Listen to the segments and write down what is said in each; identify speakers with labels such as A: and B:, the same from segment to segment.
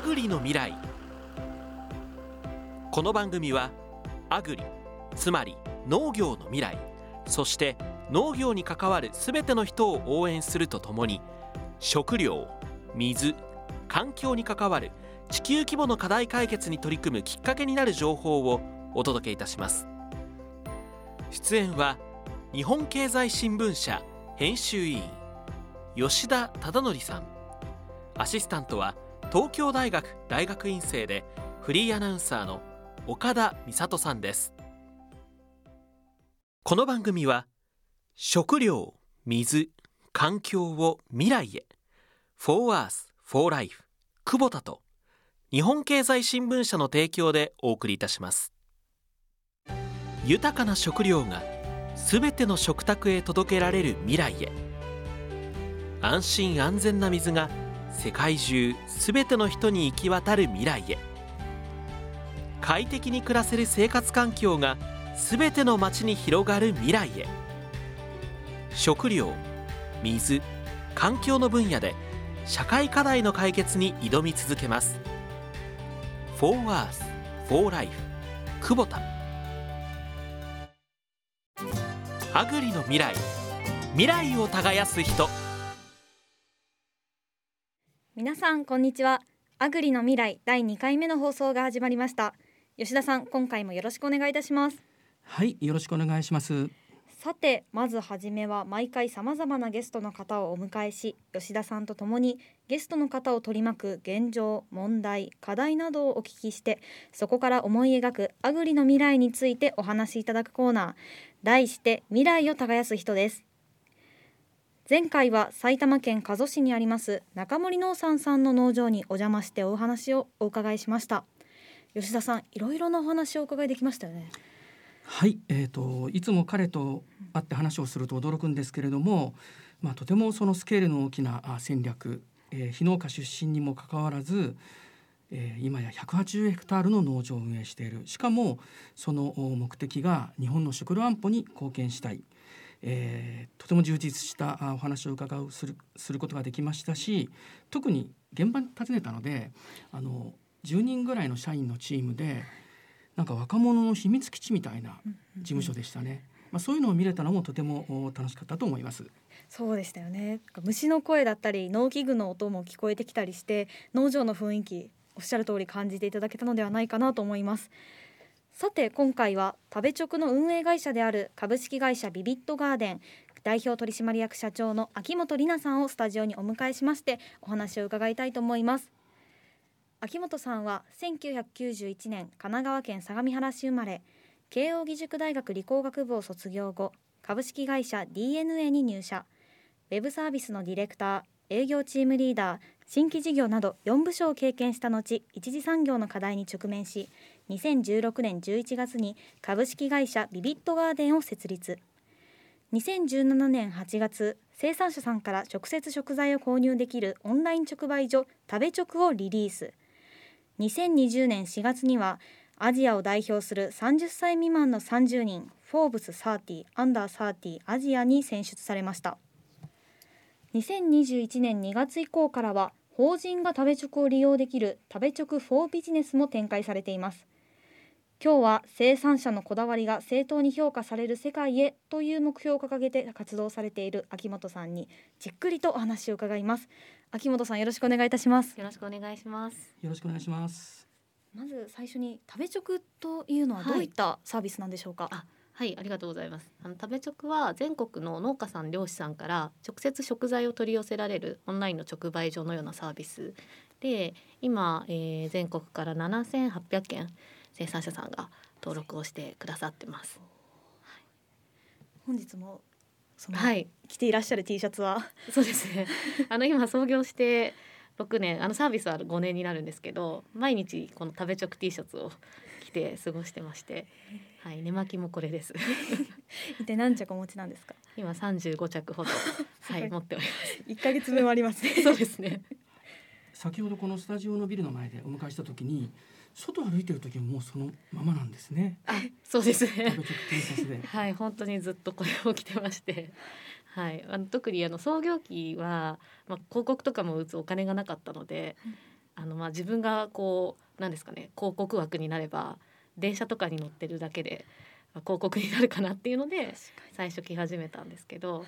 A: アグリの未来。この番組はアグリつまり農業の未来そして農業に関わるすべての人を応援するとともに食料水環境に関わる地球規模の課題解決に取り組むきっかけになる情報をお届けいたします。出演は日本経済新聞社編集委員吉田忠則さん。アシスタントは東京大学大学院生でフリーアナウンサーの岡田美里さんです。この番組は食料水環境を未来へ For Earth for Life 久保田と日本経済新聞社の提供でお送りいたします。豊かな食料がすべての食卓へ届けられる未来へ。安心安全な水が世界中すべての人に行き渡る未来へ。快適に暮らせる生活環境がすべての街に広がる未来へ。食料水環境の分野で社会課題の解決に挑み続けます。For Earth, For Life 久保田。アグリの未来未来を耕す人。
B: 皆さんこんにちは。アグリの未来第2回目の放送が始まりました。吉田さん今回もよろしくお願いいたします。
C: はい、よろしくお願いします。
B: さてまずはじめは毎回さまざまなゲストの方をお迎えし吉田さんと共にゲストの方を取り巻く現状問題課題などをお聞きしてそこから思い描くアグリの未来についてお話しいただくコーナー。題して未来を耕す人です前回は埼玉県加須市にあります中森農産さんの農場にお邪魔してお話をお伺いしました。吉田さんいろいろなお話をお伺いできましたよね。
C: はい、えー、といつも彼と会って話をすると驚くんですけれども、まあ、とてもそのスケールの大きな戦略、えー、非農家出身にもかかわらず、えー今や180ヘクタールの農場を運営している。しかもその目的が日本の食料安保に貢献したい、えーとても充実したあお話を伺うするすることができましたし特に現場に訪ねたのであの10人ぐらいの社員のチームでなんか若者の秘密基地みたいな事務所でしたね。まあ、そういうのを見れたのもとてもお楽しかったと思います。
B: そうでしたよね虫の声だったり農機具の音も聞こえてきたりして農場の雰囲気おっしゃる通り感じていただけたのではないかなと思いますさて今回は食べ直の運営会社である株式会社ビビットガーデン代表取締役社長の秋元里奈さんをスタジオにお迎えしましてお話を伺いたいと思います。秋元さんは1991年神奈川県相模原市生まれ慶應義塾大学理工学部を卒業後株式会社 DNA に入社。ウェブサービスのディレクター営業チームリーダー新規事業など4部署を経験した後一次産業の課題に直面し2016年11月に株式会社ビビットガーデンを設立。2017年8月生産者さんから直接食材を購入できるオンライン直売所食べ直をリリース。2020年4月にはアジアを代表する30歳未満の30人フォーブス30アンダー30アジアに選出されました。2021年2月以降からは法人が食べ直を利用できる食べ直フォービジネスも展開されています。今日は生産者のこだわりが正当に評価される世界へという目標を掲げて活動されている秋元さんにじっくりとお話を伺います秋元さんよろしくお願いいたします
D: よろしくお願いします。
C: よろしくお願いします。
B: まず最初に食べ直というのはどういったサービスなんでしょうか、
D: あはい、ありがとうございます。あの食べ直は全国の農家さん漁師さんから直接食材を取り寄せられるオンラインの直売所のようなサービスで、今、えー全国から7800件生産者さんが登録をしてくださってます。
B: 本日もその、
D: はい、
B: 着ていらっしゃる T シャツは？
D: そうですね。あの今創業して6年、あのサービスは5年になるんですけど、毎日この食べ直 T シャツを 着て過ごしてまして、はい、寝巻きもこれです。
B: 一体何着お持ちなんですか？
D: 今35着ほど、はい、持っておりま
B: 一ヶ月分はありますね
D: す。そうですね。
C: 先ほどこのスタジオのビルの前でお迎えした時に外歩いてる時ももうそのままなんですね。
D: あ、そうですね。はい、本当にずっとこれを着てまして。はい、あの特にあの創業期は、まあ、広告とかも打つお金がなかったので。あのまあ自分がこうなんですかね広告枠になれば電車とかに乗ってるだけでまあ広告になるかなっていうので最初来始めたんですけど、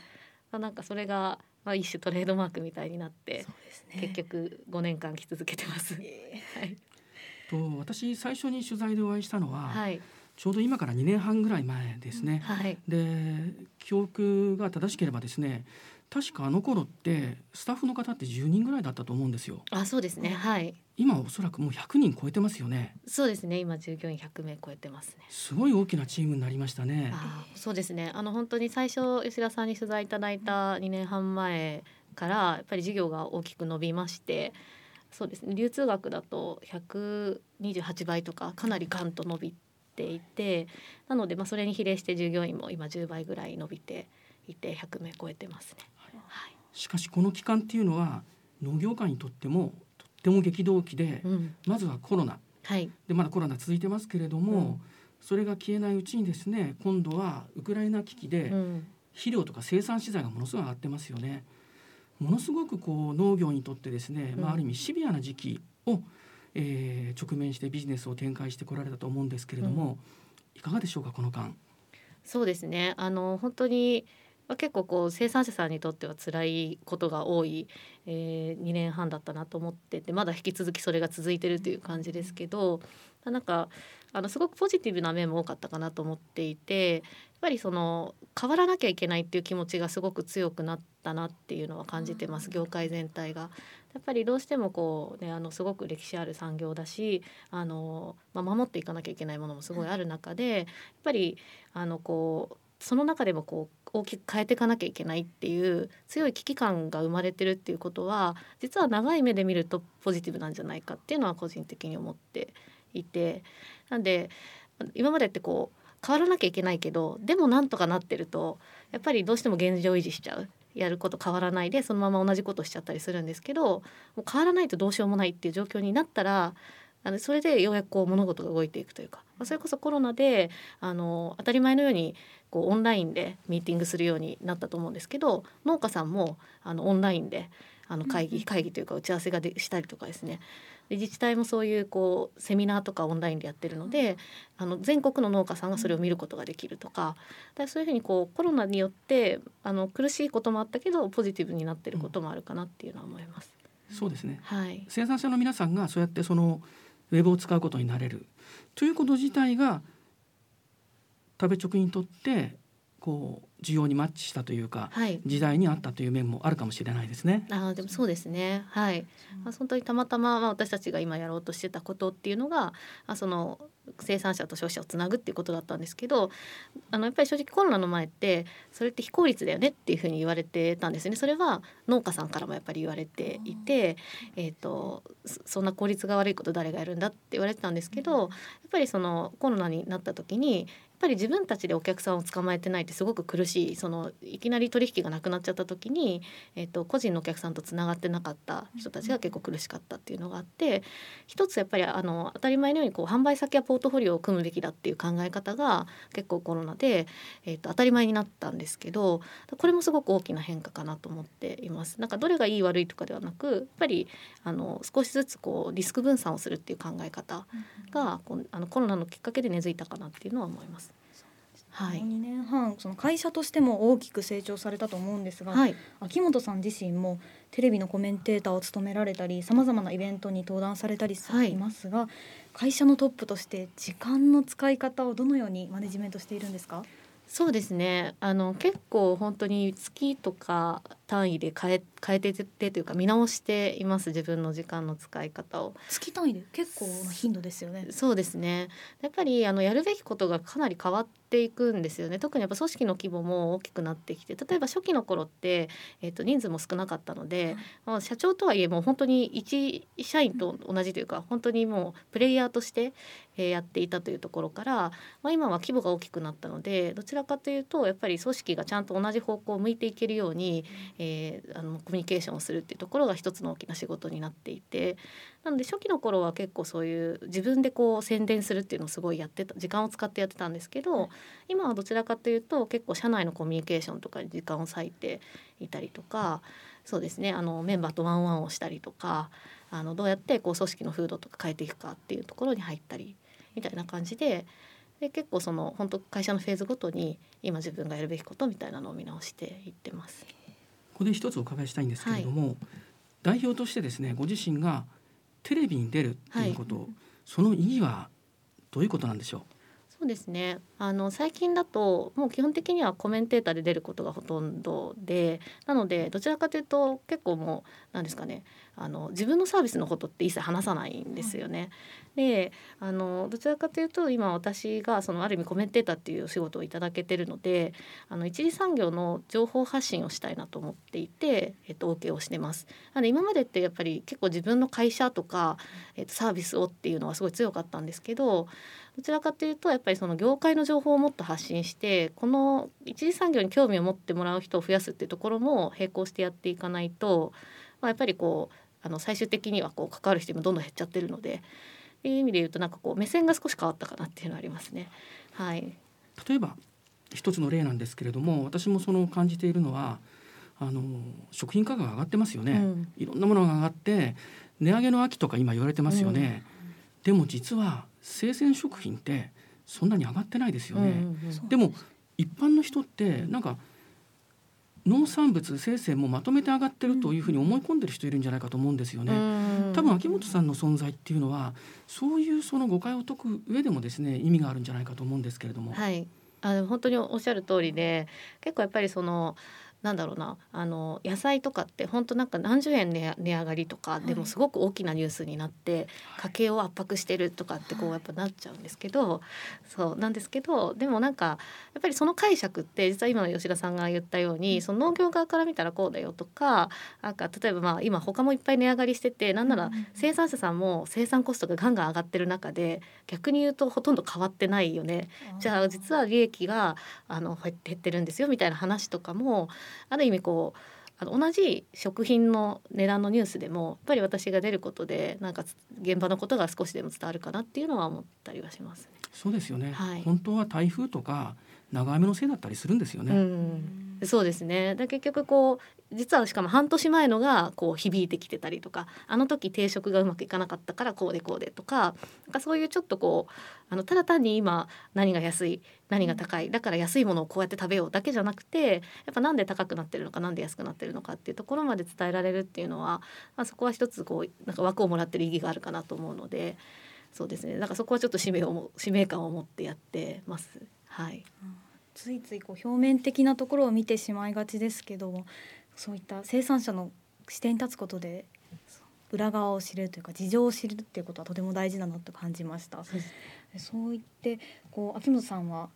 D: まあ、なんかそれがまあ一種トレードマークみたいになって
B: ね
D: 結局5年間来続けてます。
B: え
D: はい、
C: と私最初に取材でお会いしたのは、
D: はい、
C: ちょうど今から2年半ぐらい前ですね。
D: はい、
C: で記憶が正しければですね確かあの頃ってスタッフの方って10人ぐらいだったと思うんですよ
D: あ、そうですね。はい、
C: 今おそらくもう100人超えてますよね
D: そうですね。今従業員100名超えてますね。
C: すごい大きなチームになりましたね
D: あーそうですねあの本当に最初吉田さんに取材いただいた2年半前からやっぱり事業が大きく伸びましてそうですね。流通額だと128倍とかかなりガンと伸びていてなのでまあそれに比例して従業員も今10倍ぐらい伸びていて100名超えてますね。はい。
C: しかしこの期間っていうのは農業界にとってもとっても激動期で
D: うん。
C: まずはコロナ。
D: はい。
C: でまだコロナ続いてますけれども、
D: うん。
C: それが消えないうちにですね今度はウクライナ危機で
D: うん。
C: 肥料とか生産資材がものすごい上がってますよね。ものすごくこう農業にとってですね、まあ、
D: うん。
C: ある意味シビアな時期を、えー直面してビジネスを展開してこられたと思うんですけれども、いかがでしょうかこの間。
D: そうですね。あの本当にまあ結構こう生産者さんにとっては辛いことが多い、えー、2年半だったなと思っててまだ引き続きそれが続いてるという感じですけどなんかあのすごくポジティブな面も多かったかなと思っていてやっぱりその変わらなきゃいけないっていう気持ちがすごく強くなったなっていうのは感じてます業界全体が。やっぱりどうしてもこうねあのすごく歴史ある産業だしあの、まあ、守っていかなきゃいけないものもすごいある中でやっぱりあのこうその中でもこう大きく変えていかなきゃいけないっていう強い危機感が生まれてるっていうことは実は長い目で見るとポジティブなんじゃないかっていうのは個人的に思っていてなんで今までってこう変わらなきゃいけないけどでもなんとかなってるとやっぱりどうしても現状維持しちゃう。やること変わらないでそのまま同じことしちゃったりするんですけどもう変わらないとどうしようもないっていう状況になったらあのそれでようやくこう物事が動いていくというかまあそれこそコロナであの当たり前のようにこうオンラインでミーティングするようになったと思うんですけど農家さんもあのオンラインであの会議会議というか打ち合わせがでしたりとかですねで自治体もそういうこうセミナーとかオンラインでやってるのであの全国の農家さんがそれを見ることができるとかだそういうふうにこうコロナによってあの苦しいこともあったけどポジティブになってることもあるかなっていうのは思います。
C: そうですね。
D: はい、
C: 生産者の皆さんがそうやってそのウェブを使うことになれる。ということ自体が食べ直にとってこう需要にマッチしたというか
D: はい。
C: 時代に合ったという面もあるかもしれないですね。
D: あーでもそうですね。はい、まあ、本当にたまたま、まあ、私たちが今やろうとしてたことっていうのがあその生産者と消費者をつなぐっていうことだったんですけどあのやっぱり正直コロナの前ってそれって非効率だよねっていうふうに言われてたんですよね。それは農家さんからもやっぱり言われていて、えー、とそそんな効率が悪いこと誰がやるんだって言われてたんですけどやっぱりそのコロナになった時にぱり自分たちでお客さんを捕まえてないってすごく苦しいそのいきなり取引がなくなっちゃった時に、えー、と個人のお客さんとつながってなかった人たちが結構苦しかったっていうのがあって一つやっぱりあの当たり前のようにこう販売先やポートフォリオを組むべきだっていう考え方が結構コロナで、えー、と当たり前になったんですけどこれもすごく大きな変化かなと思っています。なんかどれがいい悪いとかではなくやっぱりあの少しずつこうリスク分散をするっていう考え方がこうあのコロナのきっかけで根付いたかなっていうのは思います。はい。
B: この2年半その会社としても大きく成長されたと思うんですが、
D: はい、
B: 秋元さん自身もテレビのコメンテーターを務められたりさまざまなイベントに登壇されたりさ
D: はい。
B: いますが、会社のトップとして時間の使い方をどのようにマネジメントしているんですか？
D: そうですね。あの結構本当に月とか単位で変え変えてってというか見直しています自分の時間の使い方を。
B: 月単位で結構な頻度ですよね。
D: そうですねやっぱりあのやるべきことがかなり変わっていくんですよね特にやっぱ組織の規模も大きくなってきて例えば初期の頃って、えっと人数も少なかったので、まあ、社長とはいえもう本当に一社員と同じというか本当にもうプレイヤーとして、えーやっていたというところから、まあ、今は規模が大きくなったのでどちらかというとやっぱり組織がちゃんと同じ方向を向いていけるように、えーあのコミュニケーションをするっていうところが一つの大きな仕事になっていてなので初期の頃は結構そういう自分でこう宣伝するっていうのをすごいやってた時間を使ってやってたんですけど今はどちらかというと結構社内のコミュニケーションとかに時間を割いていたりとかそうですねあのメンバーとワンワンをしたりとかあのどうやってこう組織の風土とか変えていくかっていうところに入ったりみたいな感じでで結構その本当会社のフェーズごとに今自分がやるべきことみたいなのを見直していってます。
C: ここで一つお伺いしたいんですけれども、代表としてですねご自身がテレビに出るっていうこと、その意義はどういうことなんでしょう？
D: そうですね。あの最近だともう基本的にはコメンテーターで出ることがほとんどでなのでどちらかというと結構もう何ですかねあの自分のサービスのことって一切話さないんですよね。であのどちらかというと今私がそのある意味コメンテーターっていうお仕事をいただけてるのであの一次産業の情報発信をしたいなと思っていて、えっと、OK をしてます。なので今までってやっぱり結構自分の会社とか、えっと、サービスをっていうのはすごい強かったんですけどどちらかというとやっぱりその業界の情報をもっと発信してこの一次産業に興味を持ってもらう人を増やすっていうところも並行してやっていかないと、まあ、やっぱりこうあの最終的にはこう関わる人もどんどん減っちゃってるのでっていう意味で言うとなんかこう目線が少し変わったかなっていうのはありますね。はい、
C: 例えば一つの例なんですけれども私もその感じているのはあの食品価格が上がってますよね、
D: うん。
C: いろんなものが上がって値上げの秋とか今言われてますよね、でも実は生鮮食品ってそんなに上がってないですよね、
D: うんうんうん。
C: でも一般の人ってなんか農産物生鮮もまとめて上がってるというふうに思い込んでる人いるんじゃないかと思うんですよね。
D: うん
C: 多分秋元さんの存在っていうのはそういうその誤解を解く上でもですね意味があるんじゃないかと思うんですけれども。
D: はい、あの本当におっしゃる通りで結構やっぱりそのなんだろうなあの野菜とかって本当なんか何十円値値上がりとかでもすごく大きなニュースになって、家計を圧迫してるとかってこうやっぱなっちゃうんですけど、そうなんですけどでもなんかやっぱりその解釈って実は今の吉田さんが言ったようにその農業側から見たらこうだよとかなんか例えばまあ今他もいっぱい値上がりしててなんなら生産者さんも生産コストがガンガン上がってる中で逆に言うとほとんど変わってないよね。じゃあ実は利益があの減減ってるんですよみたいな話とかもある意味こうあの同じ食品の値段のニュースでもやっぱり私が出ることでなんかつ現場のことが少しでも伝わるかなっていうのは思ったりはしますね。
C: そうですよね、
D: はい
C: 本当は台風とか長雨のせいだったりするんですよね。
D: うん、そうですね。で結局こう実はしかも半年前のがこう響いてきてたりとかあの時定食がうまくいかなかったからこうでこうでとかなんかそういうちょっとこうあのただ単に今何が安い何が高いだから安いものをこうやって食べようだけじゃなくてやっぱなんで高くなってるのかなんで安くなってるのかっていうところまで伝えられるっていうのは、まあ、そこは一つこうなんか枠をもらってる意義があるかなと思うのでそうですね。なんかそこはちょっと使命を使命感を持ってやってます。はい。
B: ついついこう表面的なところを見てしまいがちですけどもそういった生産者の視点に立つことで裏側を知るというか事情を知るっていうことはとても大事だなと感じました。
D: そう
B: 言ってこう秋元さんは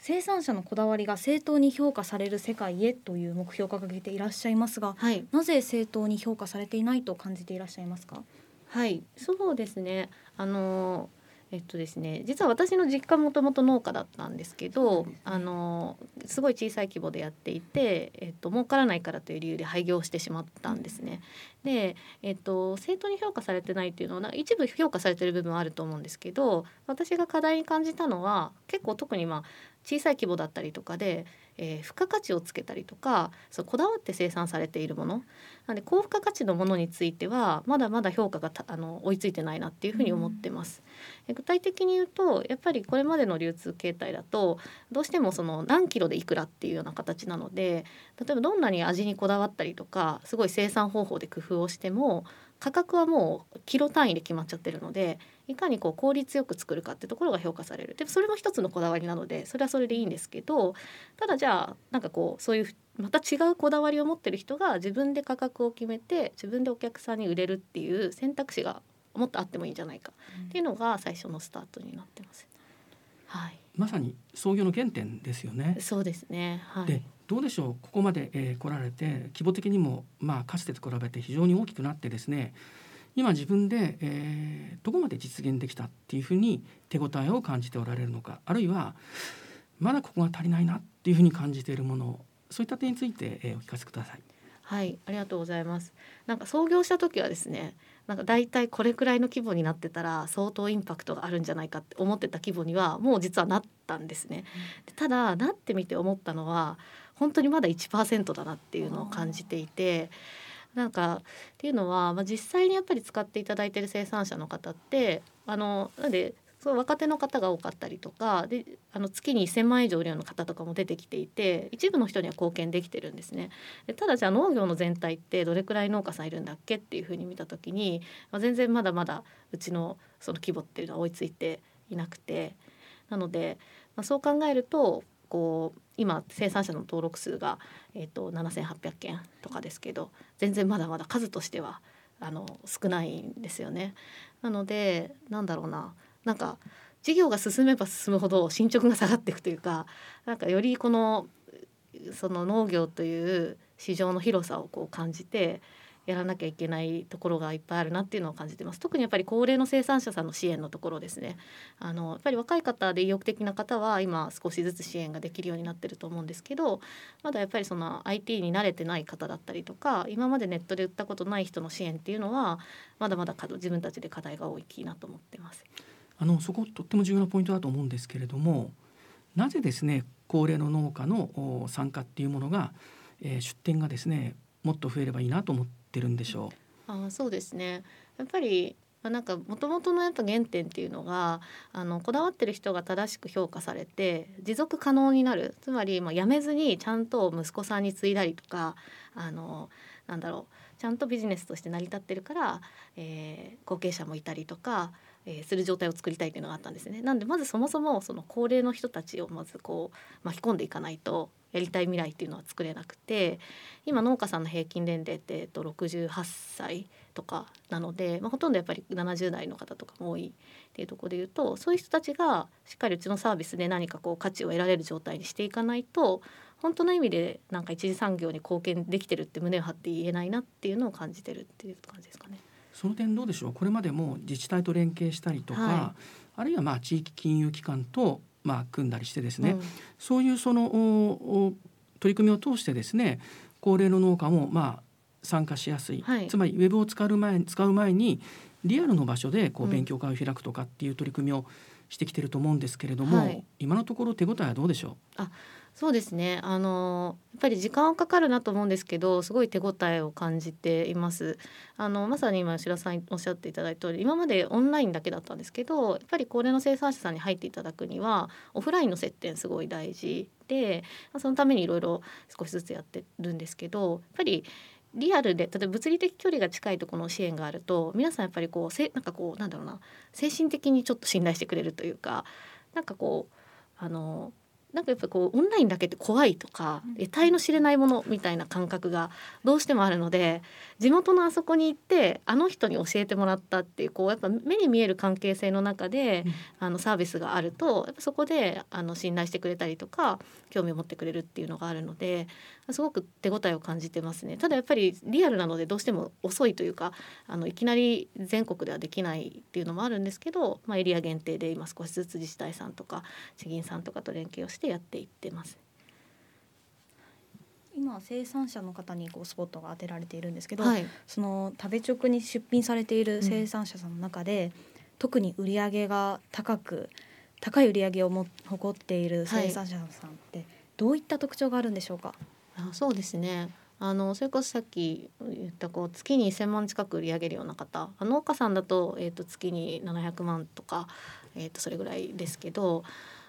B: 生産者のこだわりが正当に評価される世界へという目標を掲げていらっしゃいますが
D: はい
B: なぜ正当に評価されていないと感じていらっしゃいますか？
D: はい、そうですね。あのえっとですね、実は私の実家もともと農家だったんですけど、あのすごい小さい規模でやっていて、えっと儲からないからという理由で廃業してしまったんですね。で、えっと正当に評価されてないっていうのは一部評価されてる部分はあると思うんですけど、私が課題に感じたのは結構特にまあ小さい規模だったりとかで、えー付加価値をつけたりとか、そうこだわって生産されているもの。なので高付加価値のものについてはまだまだ評価がたあの追いついてないなっていうふうに思ってます。え具体的に言うとやっぱりこれまでの流通形態だとどうしてもその何キロでいくらっていうような形なので例えばどんなに味にこだわったりとかすごい生産方法で工夫をしても価格はもうキロ単位で決まっちゃってるのでいかにこう効率よく作るかってところが評価されるでそれも一つのこだわりなのでそれはそれでいいんですけどただじゃあなんかこうそういうまた違うこだわりを持ってる人が自分で価格を決めて自分でお客さんに売れるっていう選択肢がもっとあってもいいんじゃないかっていうのが最初のスタートになってます。はい、
C: まさに創業の原点ですよね。
D: そうですね。はい。
C: でどうでしょうここまで、えー来られて規模的にも、まあ、かつてと比べて非常に大きくなってですね今自分で、えーどこまで実現できたっていうふうに手応えを感じておられるのかあるいはまだここが足りないなっていうふうに感じているものそういった点について、えーお聞かせください。
D: はい、ありがとうございます。なんか創業した時はですね、なんか大体これくらいの規模になってたら相当インパクトがあるんじゃないかって思ってた規模にはもう実はなったんですね。ただなってみて思ったのは本当にまだ1%だなっていうのを感じていて。なんかっていうのは、まあ、実際にやっぱり使っていただいてる生産者の方ってあのなんでそう若手の方が多かったりとかであの月に1,000万以上売るような方とかも出てきていて一部の人には貢献できてるんですね。でただじゃあ農業の全体ってどれくらい農家さんいるんだっけっていうふうに見た時に、まあ、全然まだまだうちのその規模っていうのは追いついていなくてなので、まあ、そう考えるとこう今生産者の登録数が、えーと、7,800件とかですけど全然まだまだ数としてはあの少ないんですよね。なのでなんだろうななんか事業が進めば進むほど進捗が下がっていくというかなんかよりこのその農業という市場の広さをこう感じてやらなきゃいけないところがいっぱいあるなっていうのを感じてます特にやっぱり高齢の生産者さんの支援のところですねあのやっぱり若い方で意欲的な方は今少しずつ支援ができるようになってると思うんですけどまだやっぱりその IT に慣れてない方だったりとか今までネットで売ったことない人の支援っていうのはまだまだ自分たちで課題が大きいなと思ってます。
C: あのそことっても重要なポイントだと思うんですけれどもなぜですね高齢の農家の参加っていうものが、えー、出店がですねもっと増えればいいなと思ってるんでしょ
D: う。あそうですねやっぱりまあ、なんか元々のやっぱ原点っていうのがあのこだわってる人が正しく評価されて持続可能になるつまりまあ辞めずにちゃんと息子さんに継いだりとかあのなんだろうちゃんとビジネスとして成り立ってるから、えー、後継者もいたりとかえー、する状態を作りたいというのがあったんですね。なんでまずそもそもその高齢の人たちをまずこう巻き込んでいかないとやりたい未来っていうのは作れなくて今農家さんの平均年齢って、えっと、68歳とかなので、まあ、ほとんどやっぱり70代の方とかも多いっていうところで言うとそういう人たちがしっかりうちのサービスで何かこう価値を得られる状態にしていかないと本当の意味でなんか一次産業に貢献できてるって胸を張って言えないなっていうのを感じてるっていう感じですかね。
C: その点どうでしょう？これまでも自治体と連携したりとか、はい、あるいはまあ地域金融機関とまあ組んだりしてですね、うん、そういうその取り組みを通してですね高齢の農家もまあ参加しやすい、はい、つまりウェブを使う前使う前にリアルの場所でこう勉強会を開くとかっていう取り組みをしてきてると思うんですけれども、はい、今のところ手応えはどうでしょう？
D: あそうですね。あのやっぱり時間はかかるなと思うんですけどすごい手応えを感じています。あのまさに今吉田さんおっしゃっていただいた通り今までオンラインだけだったんですけどやっぱり高齢の生産者さんに入っていただくにはオフラインの接点すごい大事でそのためにいろいろ少しずつやってるんですけどやっぱりリアルで例えば物理的距離が近いところの支援があると皆さんやっぱりこうせなんかこうなんだろうな精神的にちょっと信頼してくれるというかなんかこうあのなんかやっぱこうオンラインだけって怖いとか得体の知れないものみたいな感覚がどうしてもあるので地元のあそこに行ってあの人に教えてもらったっていうこうやっぱ目に見える関係性の中で、うん、あのサービスがあるとやっぱそこであの信頼してくれたりとか興味を持ってくれるっていうのがあるのですごく手応えを感じてますね。ただやっぱりリアルなのでどうしても遅いというかあのいきなり全国ではできないっていうのもあるんですけど、まあ、エリア限定で今少しずつ自治体さんとか地銀さんとかと連携をしてやっていってます。
B: 今生産者の方にこうスポットが当てられているんですけど、はい、その食べ直に出品されている生産者さんの中で、うん、特に売り上げが高く高い売り上げをも誇っている生産者さんってどういった特徴があるんでしょうか、
D: はい、あそうですね。あのそれこそさっき言ったこう月に1,000万近く売り上げるような方。農家さんだと,、えー、と月に700万とか、えー、とそれぐらいですけど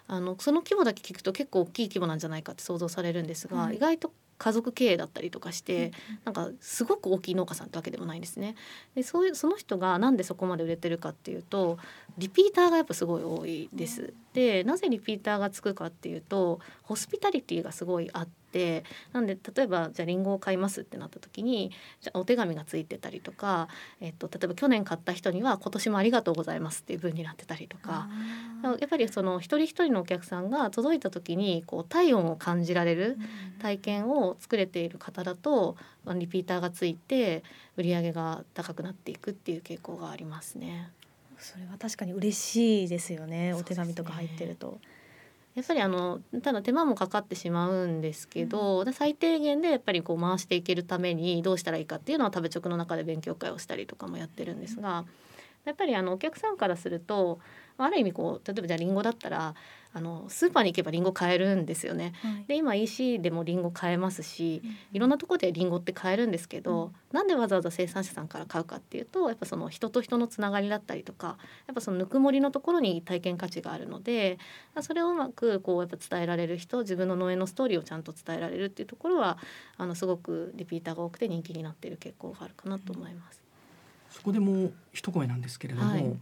D: あのその規模だけ聞くと結構大きい規模なんじゃないかって想像されるんですが、うん、意外と家族経営だったりとかして、なんかすごく大きい農家さんってわけでもないんですね。でそういうその人がなんでそこまで売れてるかっていうとリピーターがやっぱすごい多いです。でなぜリピーターがつくかっていうとホスピタリティがすごいあってなんで例えばじゃあリンゴを買いますってなった時にじゃお手紙がついてたりとか、えっと、例えば去年買った人には今年もありがとうございますっていう文になってたりとかやっぱりその一人一人のお客さんが届いた時にこう体温を感じられる体験を作れている方だとリピーターがついて売り上げが高くなっていくっていう傾向がありますね。
B: それは確かに嬉しいですよね。お手紙とか入ってると。
D: やっぱりあのただ手間もかかってしまうんですけど、うん、最低限でやっぱりこう回していけるためにどうしたらいいかっていうのは食べ直の中で勉強会をしたりとかもやってるんですがやっぱりあのお客さんからするとある意味こう例えばじゃあリンゴだったらあのスーパーに行けばリンゴ買えるんですよね。
B: はい。
D: で今 EC でもリンゴ買えますしいろんなところでリンゴって買えるんですけど、
B: うん。
D: なんでわざわざ生産者さんから買うかっていうとやっぱその人と人のつながりだったりとかやっぱそのぬくもりのところに体験価値があるのでそれをうまくこうやっぱ伝えられる人自分の農園のストーリーをちゃんと伝えられるっていうところはあのすごくリピーターが多くて人気になっている傾向があるかなと思います。
C: そこでもう一声なんですけれども、
D: はい。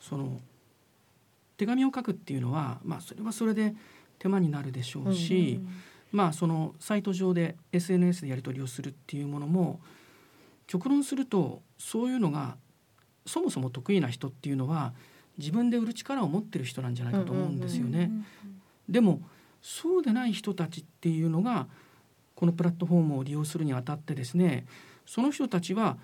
C: その手紙を書くっていうのは、まあ、それはそれで手間になるでしょうし、まあそのサイト上で SNS でやり取りをするっていうものも極論するとそういうのがそもそも得意な人っていうのは自分で売る力を持ってる人なんじゃないかと思うんですよね。
B: うん
C: でもそうでない人たちっていうのがこのプラットフォームを利用するにあたってですねその人たちは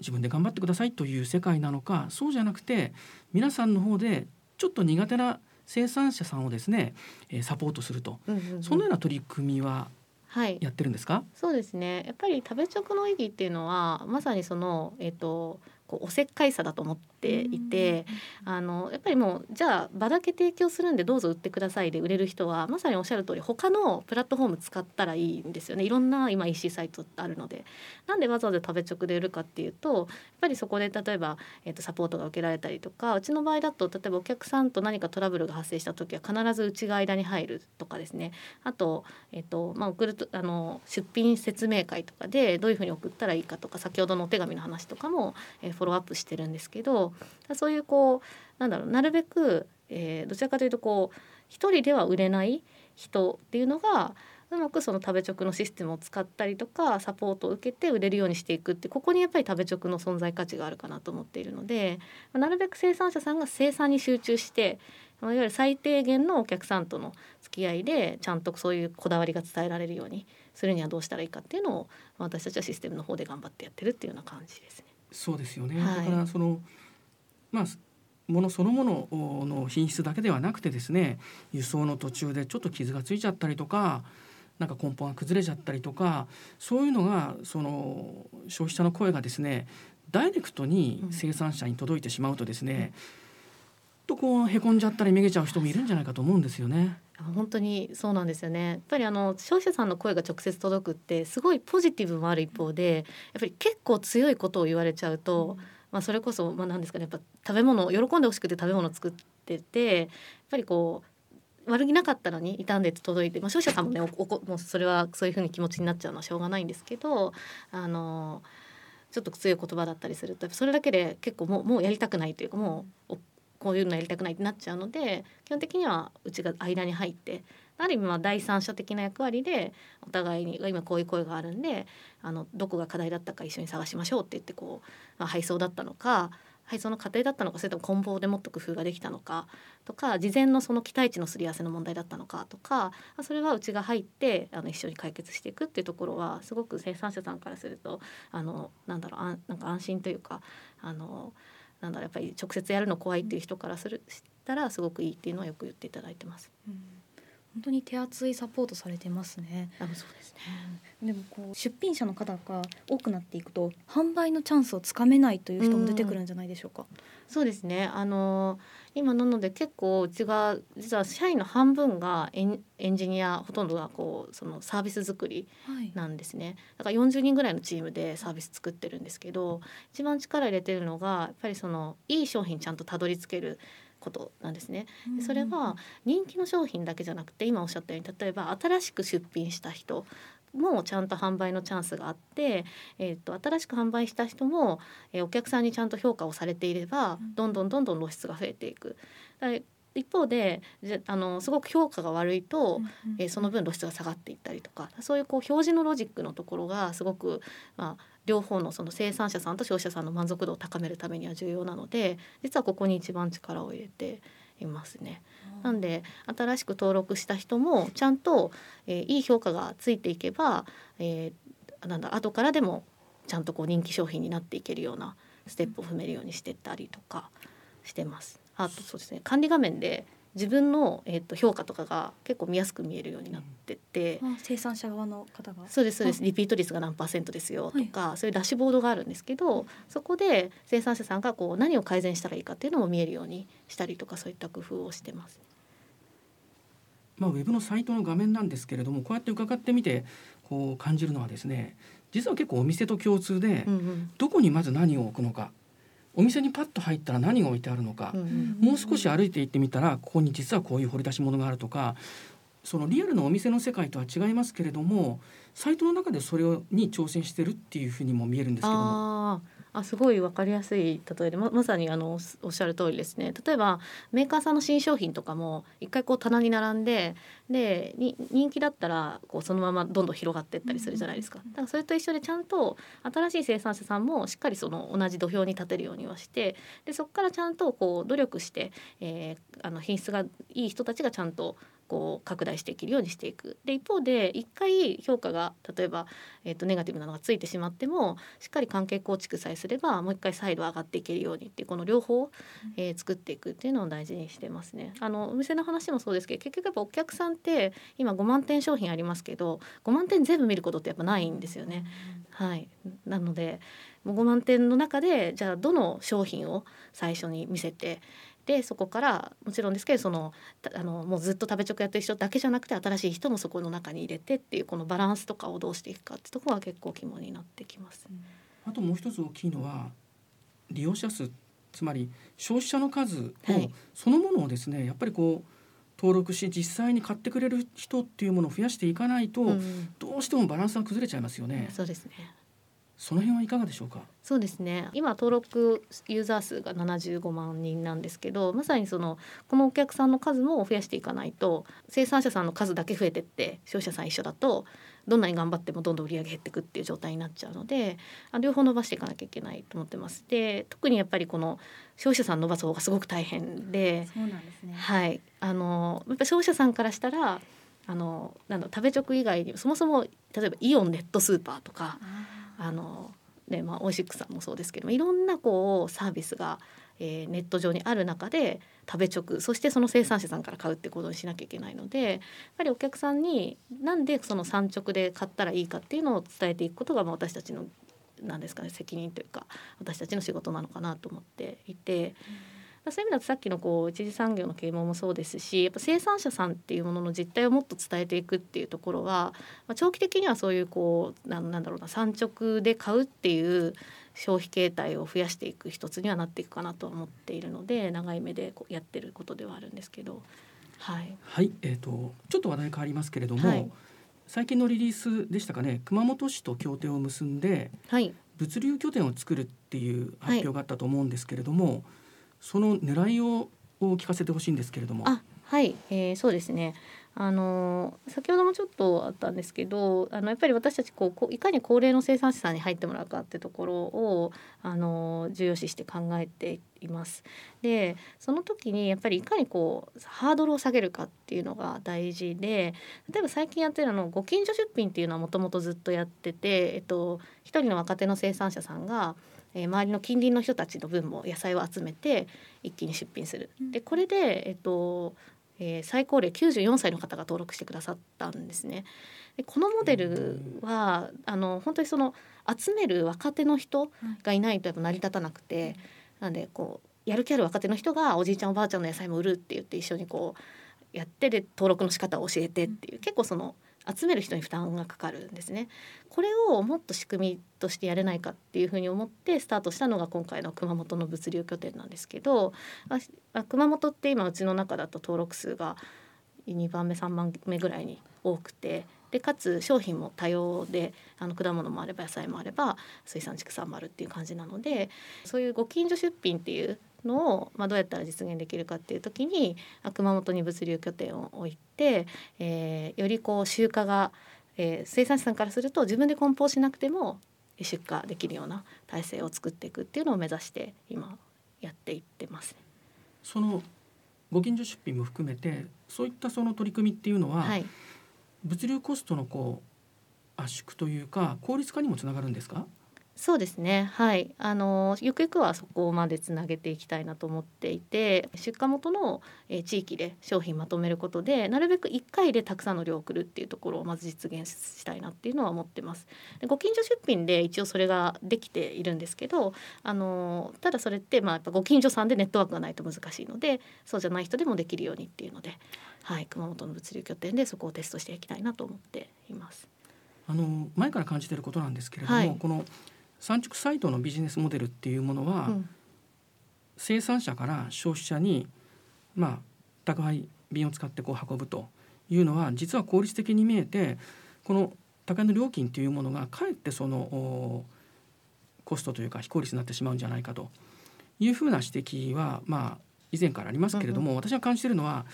C: 自分で頑張ってくださいという世界なのかそうじゃなくて皆さんの方でちょっと苦手な生産者さんをですねえーサポートすると。
D: うんうんうん。
C: そのような取り組みは
D: はい。
C: やってるんですか、
D: そうですね。やっぱり食べ直の意義っていうのはまさにその、えっとこうおせっかいさだと思っていて、あのやっぱりもうじゃあ場だけ提供するんでどうぞ売ってくださいで売れる人はまさにおっしゃる通り他のプラットフォーム使ったらいいんですよね。いろんな今 EC サイトあるので。なんでわざわざ食べ直で売るかっていうとやっぱりそこで例えば、えっとサポートが受けられたりとかうちの場合だと例えばお客さんと何かトラブルが発生した時は必ずうちが間に入るとかですね。あと,、えっとまあ、送るとあの出品説明会とかでどういうふうに送ったらいいかとか先ほどのお手紙の話とかも、えーフォローアップしてるんですけどそういうこうなんだろうなるべく、えーどちらかというとこう一人では売れない人っていうのがうまくその食べ直のシステムを使ったりとかサポートを受けて売れるようにしていくってここにやっぱり食べ直の存在価値があるかなと思っているのでまあなるべく生産者さんが生産に集中してまあいわゆる最低限のお客さんとの付き合いでちゃんとそういうこだわりが伝えられるようにするにはどうしたらいいかっていうのをまあ私たちはシステムの方で頑張ってやってるっていうような感じですね。
C: そうですよね、
D: はい
C: だからそのまあものそのものの品質だけではなくてですね輸送の途中でちょっと傷がついちゃったりとかなんか根本が崩れちゃったりとかそういうのがその消費者の声がですねダイレクトに生産者に届いてしまうとですね、とこうへこんじゃったりめげちゃう人もいるんじゃないかと思うんですよね。
D: 本当にそうなんですよね。やっぱりあの消費者さんの声が直接届くってすごいポジティブもある一方でやっぱり結構強いことを言われちゃうと、まあ、それこそ、まあ、なんですかねやっぱ食べ物喜んでほしくて食べ物作っててやっぱりこう悪気なかったのに傷んで届いて、まあ、消費者さんもねおおこもうそれはそういうふうに気持ちになっちゃうのはしょうがないんですけどあのちょっと強い言葉だったりするとそれだけで結構もうもうやりたくないというかもうこういうのやりたくないってなっちゃうので基本的にはうちが間に入ってある意味まあ第三者的な役割でお互いに今こういう声があるんであのどこが課題だったか一緒に探しましょうって言ってこう、まあ、配送だったのか配送の過程だったのかそれとも梱包でもっと工夫ができたのかとか事前のその期待値のすり合わせの問題だったのかとかそれはうちが入ってあの一緒に解決していくっていうところはすごく生産者さんからするとあのなんだろうあなんか安心というかあのなんだろうやっぱり直接やるの怖いっていう人からするしたらすごくいいっていうのはよく言っていただいてます。
B: うん本当に手厚いサポートされてますね。
D: あそうですね。
B: でもこう出品者の方が多くなっていくと販売のチャンスをつかめないという人も出てくるんじゃないでしょうか。
D: そうですね。あの今なので結構うちが実は社員の半分がエンエンジニアほとんどがこうそのサービス作り
B: はい。
D: なんですね。だから40人ぐらいのチームでサービス作ってるんですけど、一番力入れてるのがやっぱりそのいい商品ちゃんとたどり着けることなんですね。でそれは人気の商品だけじゃなくて今おっしゃったように例えば新しく出品した人もちゃんと販売のチャンスがあって、えー、と新しく販売した人も、えーお客さんにちゃんと評価をされていれば
B: うん
D: どんどんどんどん露出が増えていく。一方でじゃあのすごく評価が悪いと、えーその分露出が下がっていったりとかそういうこう表示のロジックのところがすごく、まあ、両方のその生産者さんと消費者さんの満足度を高めるためには重要なので実はここに一番力を入れていますね。なんで新しく登録した人もちゃんと、えーいい評価がついていけば、えーなんだ後からでもちゃんとこう人気商品になっていけるようなステップを踏めるようにしてったりとかしてます。あとそうですね管理画面で自分の、えー、と評価とかが結構見やすく見えるようになってて、
B: あ生産者側の方が？
D: そうですそうです。
B: あ
D: リピート率が何パーセントですよとか、そういうダッシュボードがあるんですけどそこで生産者さんがこう何を改善したらいいかっていうのも見えるようにしたりとかそういった工夫をしてます。
C: まあ、ウェブのサイトの画面なんですけれどもこうやって伺ってみてこう感じるのはですね実は結構お店と共通で、
D: うんうん。
C: どこにまず何を置くのかお店にパッと入ったら何が置いてあるのか
D: うん、うん
C: もう少し歩いて行ってみたらここに実はこういう掘り出し物があるとかそのリアルのお店の世界とは違いますけれどもサイトの中でそれに挑戦してるっていうふうにも見えるんですけども。
D: あすごい分かりやすい例えでままさにあのおっしゃる通りですね。例えばメーカーさんの新商品とかも一回こう棚に並んででに人気だったらこうそのままどんどん広がっていったりするじゃないですか。だからそれと一緒でちゃんと新しい生産者さんもしっかりその同じ土俵に立てるようにはしてでそこからちゃんとこう努力して、えーあの品質がいい人たちがちゃんとこう拡大していけるようにしていくで一方で一回評価が例えば、えー、とネガティブなのがついてしまってもしっかり関係構築さえすればもう一回再度上がっていけるようにっていうこの両方、えー作っていくっていうのを大事にしてますね。あのお店の話もそうですけど結局やっぱお客さんって今5万点商品ありますけど5万点全部見ることってやっぱないんですよね。はい、なのでもう5万点の中でじゃあどの商品を最初に見せてでそこからもちろんですけどそのたあのもうずっと食べチョクやってる人だけじゃなくて新しい人もそこの中に入れてっていうこのバランスとかをどうしていくかってところは結構肝になってきます。
C: あともう一つ大きいのは利用者数つまり消費者の数を、
D: はい
C: そのものをですねやっぱりこう登録し実際に買ってくれる人っていうものを増やしていかないと、
D: うん
C: どうしてもバランスが崩れちゃいますよね。
D: そうですね
C: その辺はいかがでしょうか？
D: そうですね今登録ユーザー数が75万人なんですけどまさにそのこのお客さんの数も増やしていかないと生産者さんの数だけ増えてって消費者さん一緒だとどんなに頑張ってもどんどん売り上げ減っていくっていう状態になっちゃうのであ両方伸ばしていかなきゃいけないと思ってます。で特にやっぱりこの消費者さん伸ばす方がすごく大変で。
B: そうなんですね
D: はい、あのやっぱ消費者さんからしたらあのなんだ食べ直以外にそもそも例えばイオンネットスーパーとかああの、ねまあ、オイシックさんもそうですけどもいろんなこうサービスが、えーネット上にある中で食べ直そしてその生産者さんから買うってことにしなきゃいけないのでやっぱりお客さんになんでその産直で買ったらいいかっていうのを伝えていくことがまあ私たちのなんですかね責任というか私たちの仕事なのかなと思っていて。まあそういう意味だとさっきのこう一次産業の啓蒙もそうですしやっぱ生産者さんっていうものの実態をもっと伝えていくっていうところは、まあ、長期的にはそういうこうなんなんだろうな産直で買うっていう消費形態を増やしていく一つにはなっていくかなとは思っているので長い目でこうやってることではあるんですけど。はい、
C: はい、えっ、とちょっと話題変わりますけれども、
D: はい
C: 最近のリリースでしたかね熊本市と協定を結んで
D: はい
C: 物流拠点を作るっていう発表があったと思うんですけれども、その狙いをを聞かせてほしいんですけれども。
D: あはい、えー、そうですね。あの先ほどもちょっとあったんですけどあのやっぱり私たちこうこういかに高齢の生産者さんに入ってもらうかってところをあの重要視して考えています。でその時にやっぱりいかにこうハードルを下げるかっていうのが大事で例えば最近やってるあのご近所出品っていうのはもともとずっとやってて、えっと、一人の若手の生産者さんがえー周りの近隣の人たちの分も野菜を集めて一気に出品する。でこれで、えっとえー最高齢94歳の方が登録してくださったんですね。でこのモデルはあの本当にその集める若手の人がいないとやっぱ成り立たなくて、なんでこうやる気ある若手の人がおじいちゃんおばあちゃんの野菜も売るって言って一緒にこうやってで登録の仕方を教えてっていう結構その集める人に負担がかかるんですね。これをもっと仕組みとしてやれないかっていうふうに思ってスタートしたのが今回の熊本の物流拠点なんですけどあ熊本って今うちの中だと登録数が2番目3番目ぐらいに多くてでかつ商品も多様であの果物もあれば野菜もあれば水産畜産もあるっていう感じなのでそういうご近所出品っていうのを、まあ、どうやったら実現できるかっていう時にあ熊本に物流拠点を置いて、えーよりこう集荷が、えー生産者さんからすると自分で梱包しなくても出荷できるような体制を作っていくっていうのを目指して今やっていってますね。
C: そのご近所出品も含めてそういったその取り組みっていうのは、
D: はい
C: 物流コストのこう圧縮というか効率化にもつながるんですか？
D: そうですね。はい。あのゆくゆくはそこまでつなげていきたいなと思っていて出荷元の、えー、地域で商品まとめることでなるべく1回でたくさんの量を送るっていうところをまず実現したいなっていうのは思ってます。でご近所出品で一応それができているんですけどあのただそれってまあやっぱご近所さんでネットワークがないと難しいのでそうじゃない人でもできるようにっていうので、はい、熊本の物流拠点でそこをテストしていきたいなと思っています。
C: あの前から感じていることなんですけれども、はい、この産直サイトのビジネスモデルっていうものは、うん、生産者から消費者にまあ宅配便を使ってこう運ぶというのは実は効率的に見えてこの宅配の料金というものがかえってそのコストというか非効率になってしまうんじゃないかというふうな指摘はまあ以前からありますけれども、うんうん、私が感じているのは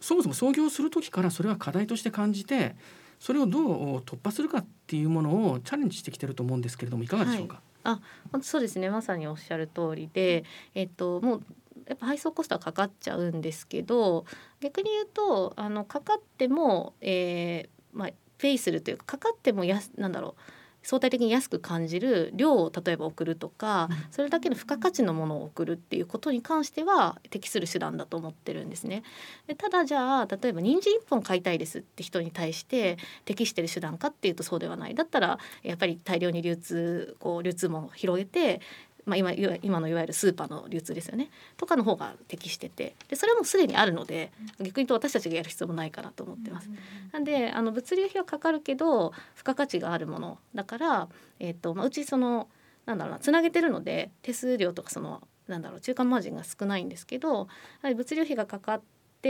C: そもそも創業する時からそれは課題として感じてそれをどう突破するかっていうものをチャレンジしてきてると思うんですけれどもいかがでしょうか、
D: はい、あそうですね。まさにおっしゃる通りで、えっと、もうやっぱ配送コストはかかっちゃうんですけど逆に言うとあのかかっても、えーまあ、ペイするというかかかってもやなんだろう相対的に安く感じる量を例えば送るとか、それだけの付加価値のものを送るっていうことに関しては適する手段だと思ってるんですね。でただじゃあ例えば人参1本買いたいですって人に対して適してる手段かっていうとそうではない。だったらやっぱり大量に流通こう流通も広げてまあ、今今のいわゆるスーパーの流通ですよね。とかの方が適してて。でそれはもうすでにあるので逆に言うと私たちがやる必要もないかなと思ってます。なんであの物流費はかかるけど付加価値があるものだから、えーとまあ、うちそのなんだろうなつなげてるので手数料とかそのなんだろう中間マージンが少ないんですけど物流費がかかっ、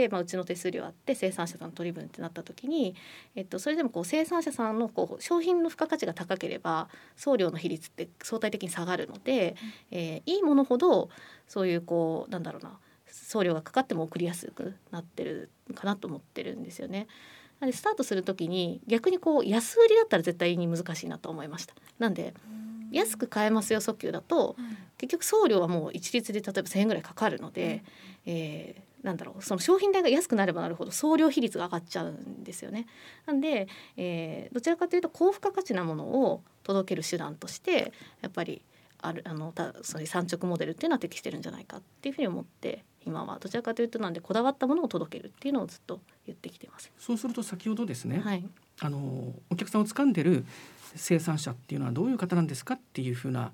D: まあ、うちの手数料あって生産者さんの取り分ってなった時に、えっと、それでもこう生産者さんのこう商品の付加価値が高ければ送料の比率って相対的に下がるので、うん、えー、いいものほどそういうこうなんだろうな送料がかかっても送りやすくなってるかなと思ってるんですよね。なのでスタートする時に逆にこう安売りだったら絶対に難しいなと思いました。なんで安く買えますよ訴求だと、結局送料はもう一律で例えば1,000円ぐらいかかるので、うん、えーなんだろうその商品代が安くなればなるほど送料比率が上がっちゃうんですよね。なんで、えー、どちらかというと高付加価値なものを届ける手段としてやっぱりあるあのたそういう産直モデルっていうのは適してるんじゃないかっていうふうに思って今はどちらかというとなんでこだわったものを届けるっていうのをずっと言ってきてます。
C: そうすると先ほどですね、
D: はい、
C: あのお客さんを掴んでる生産者っていうのはどういう方なんですかっていうふうな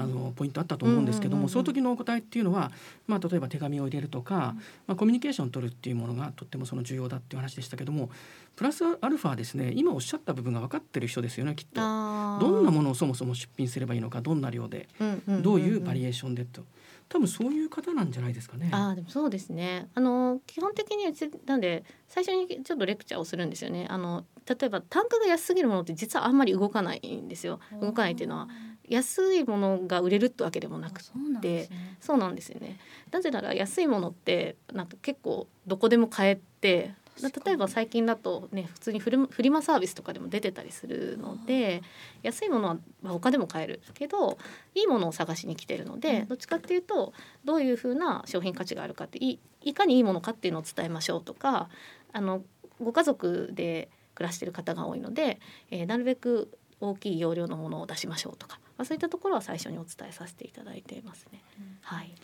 C: あのポイントあったと思うんですけども、その時のお答えっていうのは、まあ、例えば手紙を入れるとか、まあ、コミュニケーションを取るっていうものがとってもその重要だっていう話でしたけどもプラスアルファですね今おっしゃった部分が分かってる人ですよねきっと。どんなものをそもそも出品すればいいのかどんな量で、どういうバリエーションでと。多分そういう方なんじゃないですかね。
D: あでもそうですね。あの基本的にうちなんで最初にちょっとレクチャーをするんですよね。あの例えば単価が安すぎるものって実はあんまり動かないんですよ。動かないっていうのは安いものが売れるってわけでもなくてそうなんですよね。なぜなら安いものってなんか結構どこでも買えて例えば最近だとね普通にフフリマサービスとかでも出てたりするので安いものは他でも買えるけどいいものを探しに来てるので、どっちかっていうとどういうふうな商品価値があるかっていいかにいいものかっていうのを伝えましょうとかあのご家族で暮らしてる方が多いので、えー、なるべく大きい容量のものを出しましょうとか、まあ、そういったところは最初にお伝えさせていただいていますね。うん、はい。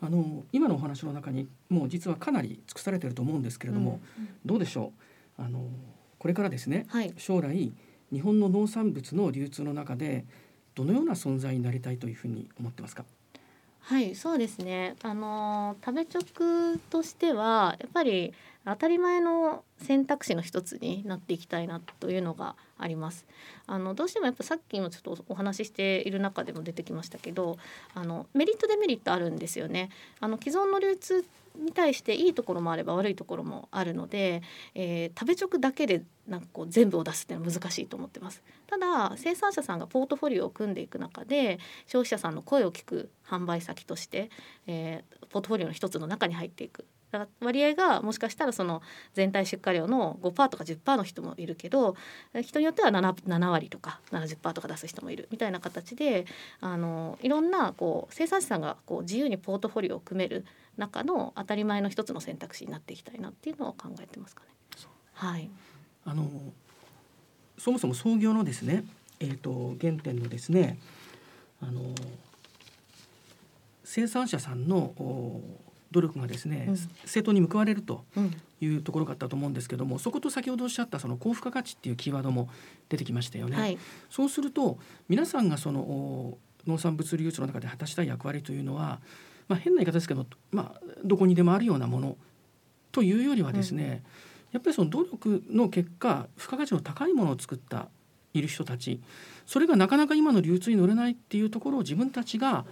C: あの今のお話の中にもう実はかなり尽くされていると思うんですけれども、うんうん、どうでしょう？あのこれからですね、はい、将来日本の農産物の流通の中でどのような存在になりたいというふうに思ってますか？
D: はいそうですね。あの食べ直としてはやっぱり当たり前の選択肢の一つになっていきたいなというのがあります。あのどうしてもやっぱさっきもちょっとお話ししている中でも出てきましたけどあのメリットデメリットあるんですよね。あの既存の流通に対していいところもあれば悪いところもあるので、えー、食べ直だけでなんかこう全部を出すっていうのは難しいと思ってます。ただ生産者さんがポートフォリオを組んでいく中で消費者さんの声を聞く販売先として、えー、ポートフォリオの一つの中に入っていくだから割合がもしかしたらその全体出荷量の5%とか10%の人もいるけど人によっては 7, 7割とか70%とか出す人もいるみたいな形であのいろんなこう生産者さんがこう自由にポートフォリオを組める中の当たり前の一つの選択肢になっていきたいなっていうのを考えてますかね。はい、
C: あのそもそも創業のですね、えーと、原点のですねあの生産者さんの努力がですね、うん、正当に報われるというところがあったと思うんですけども、そこと先ほどおっしゃったその高付加価値っていうキーワードも出てきましたよね。はい、そうすると皆さんがその農産物流通の中で果たしたい役割というのは、まあ、変な言い方ですけど、まあ、どこにでもあるようなものというよりはですね、うん、やっぱりその努力の結果付加価値の高いものを作ったいる人たちそれがなかなか今の流通に乗れないっていうところを自分たちが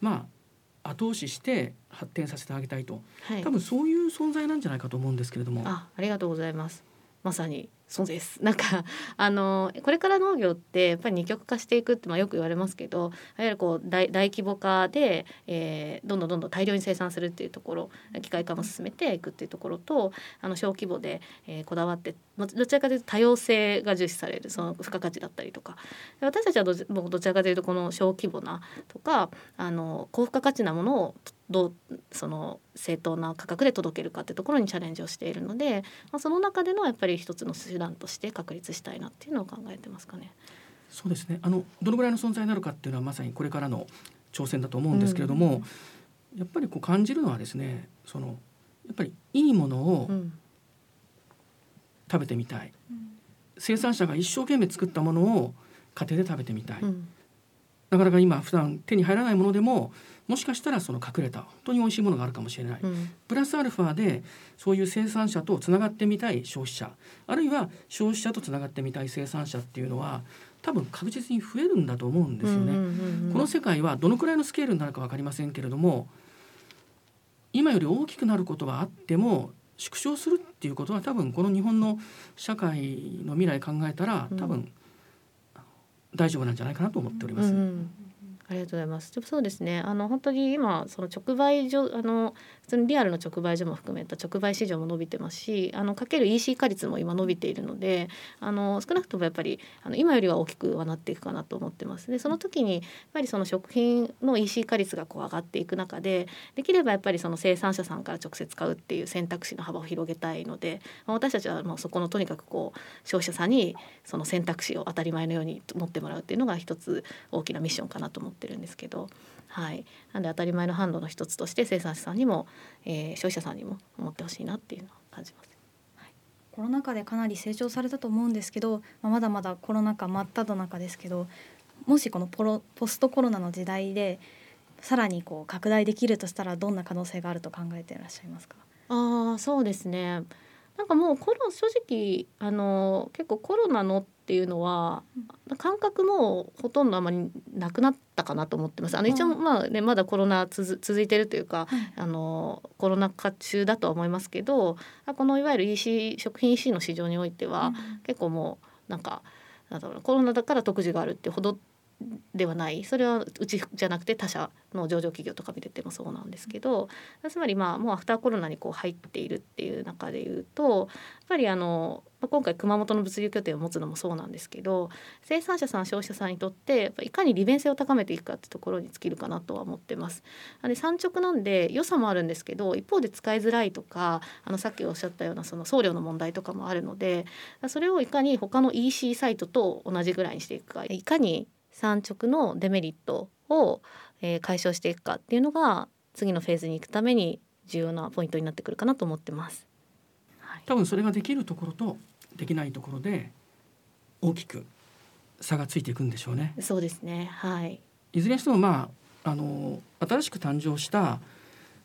C: まあ後押しして発展させてあげたいと、はい、多分そういう存在なんじゃないかと思うんですけれども。
D: あありがとうございますまさにそうです。なんかあのこれから農業ってやっぱり二極化していくってまあよく言われますけどいわゆるこう大規模化で、えー、どんどんどんどん大量に生産するっていうところ機械化も進めていくっていうところとあの小規模で、えー、こだわってどちらかというと多様性が重視されるその付加価値だったりとか。私たちはどどちらかというとこの小規模なとかあの高付加価値なものをどうその正当な価格で届けるかってところにチャレンジをしているので、まあ、その中でのやっぱり一つの手段として確立したいなっていうのを考えてますかね。
C: そうですね。あのどのぐらいの存在になるかっていうのはまさにこれからの挑戦だと思うんですけれども、うん、やっぱりこう感じるのはですねそのやっぱりいいものを食べてみたい、うん、生産者が一生懸命作ったものを家庭で食べてみたい、うん、なかなか今普段手に入らないものでももしかしたらその隠れた本当に美味しいものがあるかもしれない、うん、プラスアルファでそういう生産者とつながってみたい消費者あるいは消費者とつながってみたい生産者っていうのは多分確実に増えるんだと思うんですよね。この世界はどのくらいのスケールになるか分かりませんけれども今より大きくなることはあっても縮小するっていうことは多分この日本の社会の未来考えたら多分大丈夫なんじゃないかなと思っております。うんうん
D: ありがとうございます。でもそうですね。あの本当に今その直売所あの普通にリアルの直売所も含めた直売市場も伸びてますし、あのかける EC 化率も今伸びているので、あの少なくともやっぱりあの今よりは大きくはなっていくかなと思ってます。でその時にやっぱりその食品の EC 化率がこう上がっていく中で、できればやっぱりその生産者さんから直接買うっていう選択肢の幅を広げたいので、ま、私たちはもうそこのとにかくこう消費者さんにその選択肢を当たり前のように持ってもらうっていうのが一つ大きなミッションかなと思ってるんですけど。はい、なんで当たり前の販路の一つとして生産者さんにも、えー、消費者さんにも思ってほしいなっていうのを感じます。
B: コロナ禍でかなり成長されたと思うんですけど、まあ、まだまだコロナ禍真っ只中ですけどもしこのポロポストコロナの時代でさらにこう拡大できるとしたらどんな可能性があると考えていらっしゃいますか？
D: あそうですねなんかもうコロ正直あの結構コロナのっていうのは感覚もほとんどあまりなくなったかなと思ってます。あの一応まあねまだコロナつ続いてるというか、はい、あのコロナ禍中だとは思いますけどこのいわゆる EC 食品 EC の市場においては、うん、結構もうなんかなんだろうコロナだから特需があるってほどではないそれはうちじゃなくて他社の上場企業とか見ててもそうなんですけどつまりまあもうアフターコロナにこう入っているっていう中でいうとやっぱりあの今回熊本の物流拠点を持つのもそうなんですけど生産者さん消費者さんにとっていかに利便性を高めていくかってところに尽きるかなとは思ってます。で産直なんで良さもあるんですけど一方で使いづらいとかあのさっきおっしゃったようなその送料の問題とかもあるのでそれをいかに他の EC サイトと同じぐらいにしていくかいかに産直のデメリットを、えー、解消していくかっていうのが次のフェーズに行くために重要なポイントになってくるかなと思ってます。
C: はい、多分それができるところとできないところで大きく差がついていくんでしょうね。
D: そうですね。はい。
C: いずれにしてもまああの新しく誕生した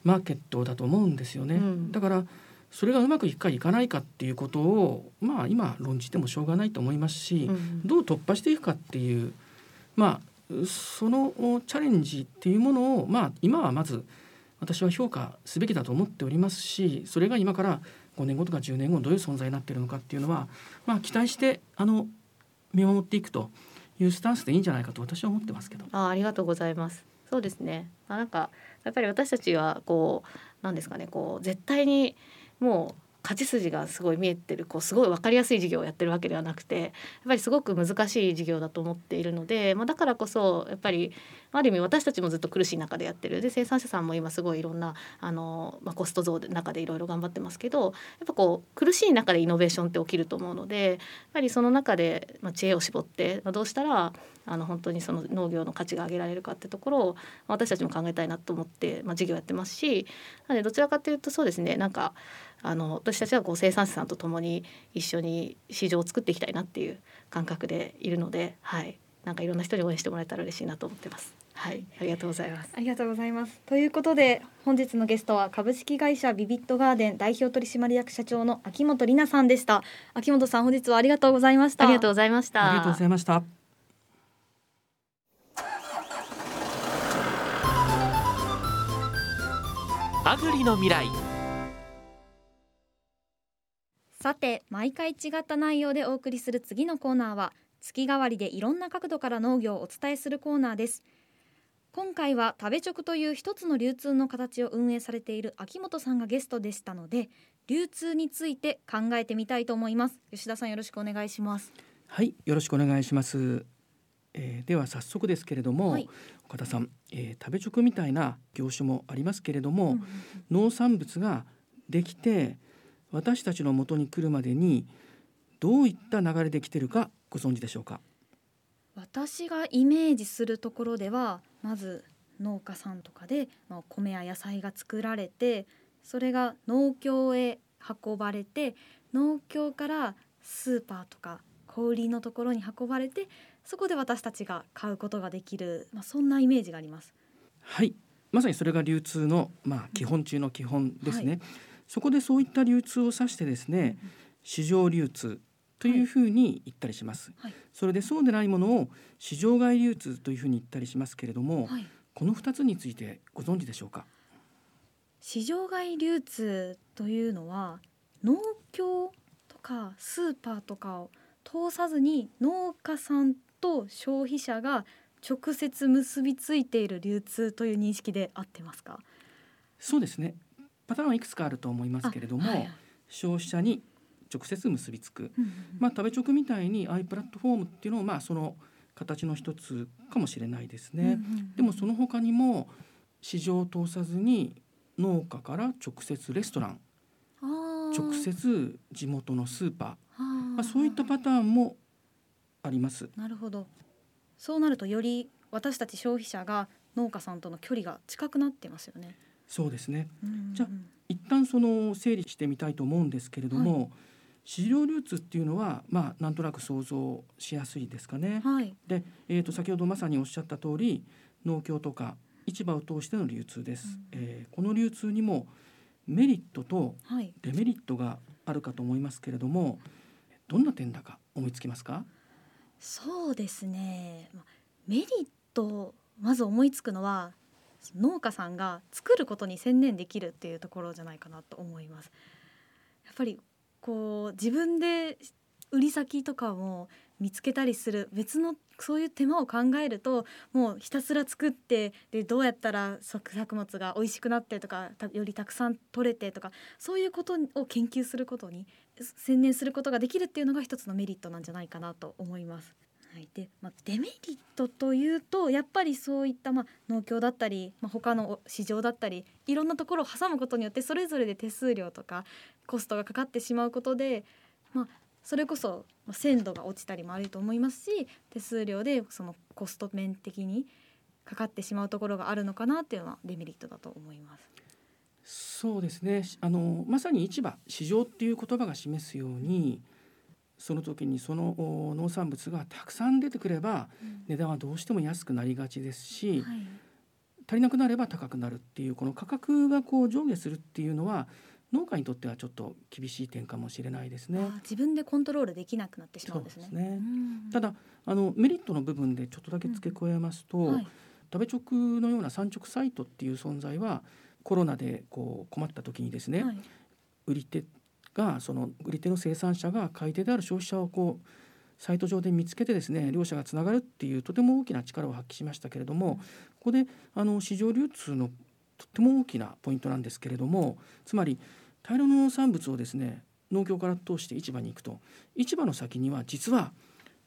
C: マーケットだと思うんですよね。うん、だからそれがうまくいくかいかないかっていうことをまあ今論じてもしょうがないと思いますし、うん、どう突破していくかっていうまあそのチャレンジっていうものをまあ今はまず私は評価すべきだと思っておりますしそれが今から5年後とか10年後どういう存在になっているのかっていうのはまあ期待してあの見守っていくというスタンスでいいんじゃないかと私は思ってますけど。
D: あありがとうございます。そうですね。あなんかやっぱり私たちはこうなんですかねこう絶対にもう勝ち筋がすごい見えてるこうすごい分かりやすい事業をやってるわけではなくてやっぱりすごく難しい事業だと思っているので、まあ、だからこそやっぱりある意味私たちもずっと苦しい中でやってる。で生産者さんも今すごいいろんなあの、まあ、コスト増の中でいろいろ頑張ってますけどやっぱこう苦しい中でイノベーションって起きると思うのでやっぱりその中で、まあ、知恵を絞って、まあ、どうしたらあの本当にその農業の価値が上げられるかってところを私たちも考えたいなと思って、まあ、事業やってますしなのでどちらかというとそうですねなんかあの私たちはこう生産者さんと共に一緒に市場を作っていきたいなっていう感覚でいるので、はい、なんかいろんな人に応援してもらえたら嬉しいなと思ってます。はい、ありがとうございます。
B: ありがとうございます。ということで本日のゲストは株式会社ビビットガーデン代表取締役社長の秋元里奈さんでした。秋元さん本日はありがとうございました。
D: ありがとうございました。
C: ありがとうございました。
A: アグリの未来
B: さて毎回違った内容でお送りする次のコーナーは月替わりでいろんな角度から農業をお伝えするコーナーです。今回は食べ直という一つの流通の形を運営されている秋元さんがゲストでしたので流通について考えてみたいと思います。吉田さんよろしくお願いします。
C: はいよろしくお願いします。えー、では早速ですけれども、はい、岡田さん、えー、食べ直みたいな業種もありますけれども、うんうんうん、農産物ができて私たちの元に来るまでにどういった流れで来てるかご存知でしょうか？
B: 私がイメージするところではまず農家さんとかで、まあ、米や野菜が作られてそれが農協へ運ばれて農協からスーパーとか小売りのところに運ばれてそこで私たちが買うことができる、まあ、そんなイメージがあります。
C: はい。まさにそれが流通の、まあ、基本中の基本ですね、はい、そこでそういった流通を指してですね、うん、市場流通というふうに言ったりします、はい、それでそうでないものを市場外流通というふうに言ったりしますけれども、はい、この2つについてご存知でしょうか？
B: 市場外流通というのは農協とかスーパーとかを通さずに農家さんと消費者が直接結びついている流通という認識で合ってますか？
C: そうですねパターンはいくつかあると思いますけれども、はい、消費者に直接結びつく、うんうん、まあ食べ直みたいにああいうプラットフォームっていうのをまあその形の一つかもしれないですね、うんうんうん、でもその他にも市場を通さずに農家から直接レストラン直接地元のスーパー、まあ、そういったパターンもあります。
B: なるほど。そうなるとより私たち消費者が農家さんとの距離が近くなってますよね
C: そうですね、じゃあ一旦その整理してみたいと思うんですけれども、はい、市場流通っていうのはまあなんとなく想像しやすいですかね。はい、で、えー、と先ほどまさにおっしゃった通り農協とか市場を通しての流通です。うん、えー、この流通にもメリットとデメリットがあるかと思いますけれども、どんな点だか思いつきますか？
B: そうですね。メリットまず思いつくのは農家さんが作ることに専念できるっていうところじゃないかなと思いますやっぱりこう自分で売り先とかも見つけたりする別のそういう手間を考えるともうひたすら作ってでどうやったら作物が美味しくなってとかよりたくさん取れてとかそういうことを研究することに専念することができるっていうのが一つのメリットなんじゃないかなと思います。はい、で、まあ、デメリットというとやっぱりそういった、まあ、農協だったり、まあ、他の市場だったりいろんなところを挟むことによってそれぞれで手数料とかコストがかかってしまうことで、まあ、それこそ鮮度が落ちたりもあると思いますし手数料でそのコスト面的にかかってしまうところがあるのかなっていうのはデメリットだと思います。
C: そうですねあのまさに市場市場っていう言葉が示すようにその時にその農産物がたくさん出てくれば、値段はどうしても安くなりがちですし、はい、足りなくなれば高くなるっていうこの価格がこう上下するっていうのは農家にとってはちょっと厳しい点かもしれないですね。
B: 自分でコントロールできなくなってしまうんですね。すね。
C: ただあのメリットの部分でちょっとだけ付け加えますと、うん。はい、食べ直のような産直サイトっていう存在はコロナでこう困った時にですね、はい、売り手がその売り手の生産者が買い手である消費者をこうサイト上で見つけてですね両者がつながるっていうとても大きな力を発揮しましたけれどもここであの市場流通のとっても大きなポイントなんですけれどもつまり大量の農産物をですね農協から通して市場に行くと市場の先には実は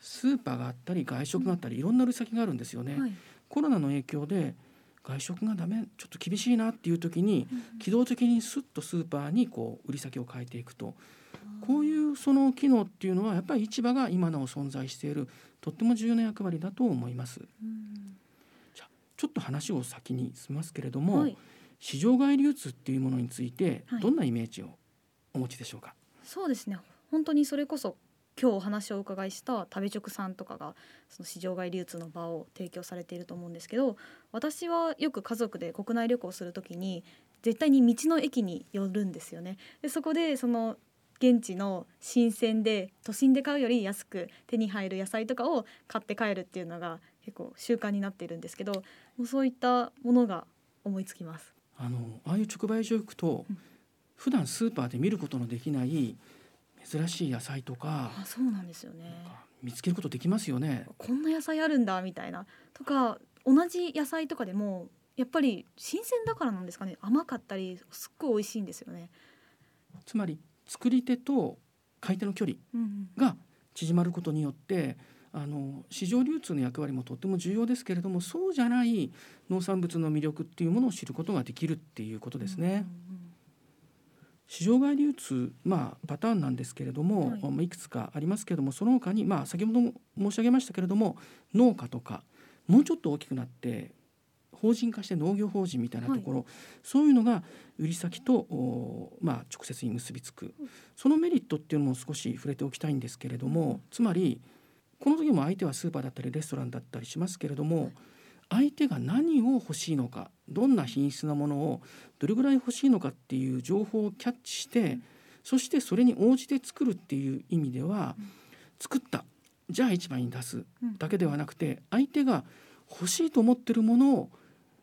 C: スーパーがあったり外食があったりいろんな売り先があるんですよね。はい、コロナの影響で外食がダメちょっと厳しいなっていう時に機動的にスッとスーパーにこう売り先を変えていくと。こういうその機能っていうのはやっぱり市場が今なお存在しているとっても重要な役割だと思います。じゃちょっと話を先に進みますけれども、
B: はい、
C: 市場外流通っていうものについて
B: はい。
C: どんなイメージをお持ちでしょうか？
B: そうですね。本当にそれこそ今日お話をお伺いした食べ直さんとかがその市場外流通の場を提供されていると思うんですけど私はよく家族で国内旅行する時に絶対に道の駅に寄るんですよね。でそこでその現地の新鮮で都心で買うより安く手に入る野菜とかを買って帰るっていうのが結構習慣になっているんですけどもうそういったものが思いつきます。
C: あのああいう直売所行くと、
B: うん
C: 普段スーパーで見ることのできない珍しい野菜とか
B: あそうなんですよね。
C: 見つけることできますよね。
B: こんな野菜あるんだみたいなとか同じ野菜とかでもやっぱり新鮮だからなんですかね甘かったりすっごい美味しいんですよね。
C: つまり作り手と買い手の距離
B: うんうん
C: が縮まることによってあの市場流通の役割もとっても重要ですけれどもそうじゃない農産物の魅力っていうものを知ることができるっていうことですね。市場外流通、まあ、パターンなんですけれども、
B: はい。
C: い、くつかありますけれどもその他に、まあ、先ほども申し上げましたけれども農家とかもうちょっと大きくなって法人化して農業法人みたいなところ、そういうのが売り先と、おまあ、直接に結びつく。そのメリットっていうのも少し触れておきたいんですけれどもつまりこの時も相手はスーパーだったりレストランだったりしますけれども相手が何を欲しいのかどんな品質なものをどれぐらい欲しいのかっていう情報をキャッチして、そしてそれに応じて作るっていう意味では、作った。じゃあ市場に出す。
B: うん
C: だけではなくて相手が欲しいと思ってるものを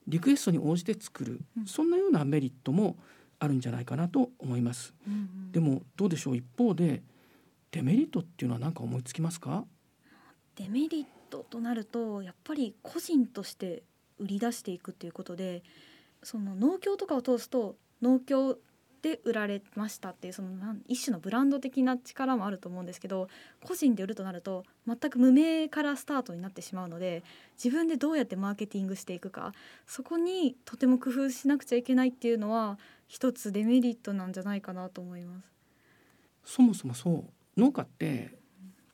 C: リクエストに応じて作る、
B: うん。
C: そんなようなメリットもあるんじゃないかなと思います。
B: うんうん
C: でもどうでしょう？一方でデメリットっていうのは何か思いつきますか？
B: デメリットとなるとやっぱり個人として売り出していくっていうことでその農協とかを通すと農協で売られましたっていうその一種のブランド的な力もあると思うんですけど個人で売るとなると全く無名からスタートになってしまうので自分でどうやってマーケティングしていくかそこにとても工夫しなくちゃいけないっていうのは一つデメリットなんじゃないかなと思います。
C: そもそもそう農家って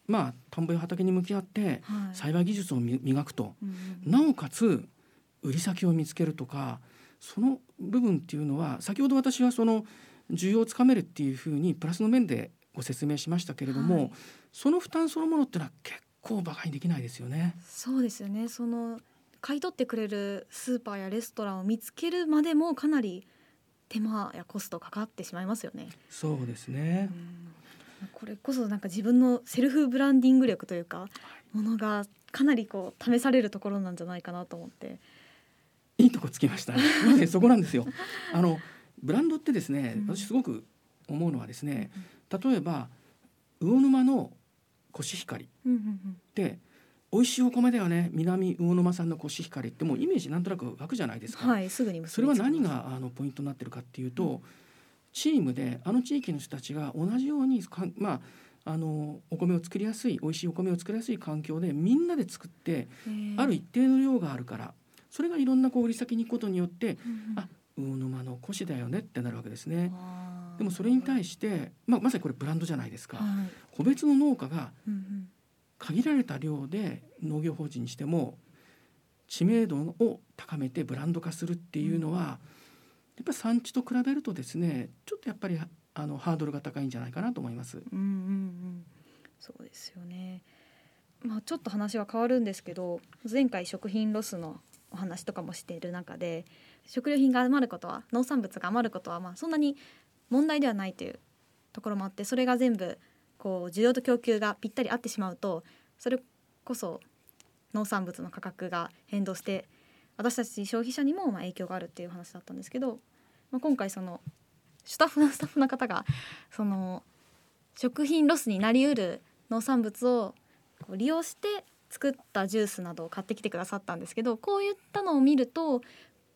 C: まあ田んぼや畑に向き合って
B: はい
C: 栽培技術をみ磨くとなおかつ売り先を見つけるとかその部分っていうのは先ほど私はその需要をつかめるっていうふうにプラスの面でご説明しましたけれども、
B: はい
C: その負担そのものってのは結構馬鹿にできないですよね。
B: そうですよねその買い取ってくれるスーパーやレストランを見つけるまでもかなり手間やコストかかってしまいますよね。
C: そうですね。
B: これこそなんか自分のセルフブランディング力というかものがかなりこう試されるところなんじゃないかなと思って。
C: いいとこつきました。そこなんですよ。あのブランドってですね、
B: うん
C: 私すごく思うのはですね、例えば魚沼のコシヒカリ
B: うんうんうん
C: って美味しいお米だよね。南魚沼産のコシヒカリってもうイメージなんとなく湧くじゃないですか。
B: はいすぐに
C: それは何があのポイントになってるかっていうと、チームであの地域の人たちが同じようにかんまああのお米を作りやすい美味しいお米を作りやすい環境でみんなで作ってある一定の量があるからそれがいろんなこう売り先に行くことによって
B: うんうん。
C: あ魚沼のコシだよねってなるわけですね。でもそれに対して、まあ、まさにこれブランドじゃないですか。
B: はい。
C: 個別の農家が
B: うんうん。
C: 限られた量で農業法人にしても知名度を高めてブランド化するっていうのは、やっぱり産地と比べるとですねちょっとやっぱりあのハードルが高いんじゃないかなと思います。
B: うんうんうん、そうですよね。まあちょっと話は変わるんですけど前回食品ロスのお話とかもしている中で食料品が余ることは農産物が余ることはまあそんなに問題ではないというところもあってそれが全部こう需要と供給がぴったり合ってしまうとそれこそ農産物の価格が変動して私たち消費者にもま影響があるっていう話だったんですけど、まあ、今回そのスタッフのスタッフの方がその食品ロスになりうる農産物をこう利用して作ったジュースなどを買ってきてくださったんですけどこういったのを見ると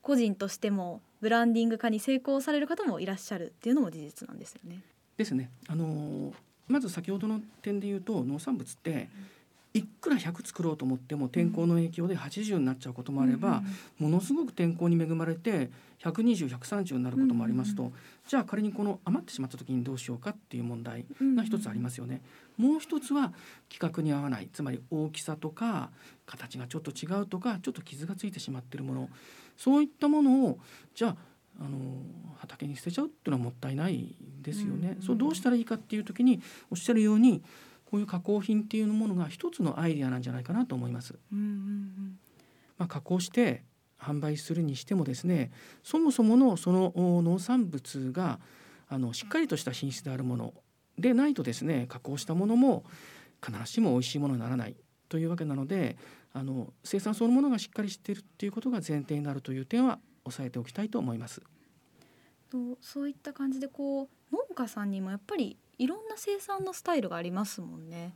B: 個人としてもブランディング化に成功される方もいらっしゃるっていうのも事実なんですよね。
C: ですね。あのまず先ほどの点で言うと農産物っていくら100作ろうと思っても天候の影響で80になっちゃうこともあれば、ものすごく天候に恵まれて120130になることもありますと、じゃあ仮にこの余ってしまった時にどうしようかっていう問題が一つありますよね。もう一つは規格に合わないつまり大きさとか形がちょっと違うとかちょっと傷がついてしまっているもの。そういったものをじゃああの畑に捨てちゃうっていうのはもったいないですよね。そうどうしたらいいかっていう時におっしゃるようにこういう加工品っていうものが一つのアイデアなんじゃないかなと思います。うんうんうん、まあ、加工して販売するにしてもですねそもそものその農産物があのしっかりとした品質であるものでないとですね加工したものも必ずしも美味しいものにならないというわけなのであの生産そのものがしっかりしているっていうことが前提になるという点は押さえておきたいと思います。
B: とそういった感じでこう農家さんにもやっぱりいろんな生産のスタイルがありますもんね。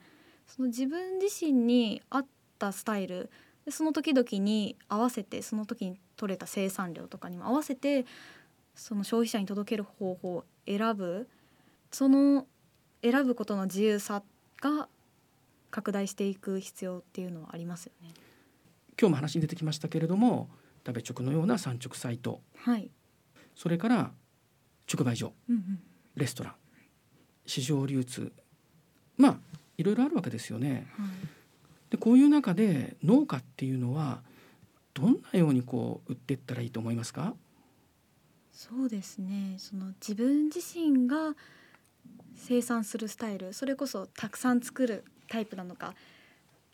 B: その自分自身に合ったスタイルでその時々に合わせてその時に取れた生産量とかにも合わせてその消費者に届ける方法を選ぶ。その選ぶことの自由さが拡大していく必要っていうのはありますよね。
C: 今日も話に出てきましたけれども食べ直のような産直サイト、はい、それから直売所、うんうん、レストラン市場流通。まあいろいろあるわけですよね。はい、でこういう中で農家っていうのはどんなようにこう売っていったらいいと思いますか？
B: そうですね。その自分自身が生産するスタイルそれこそたくさん作るタイプなのか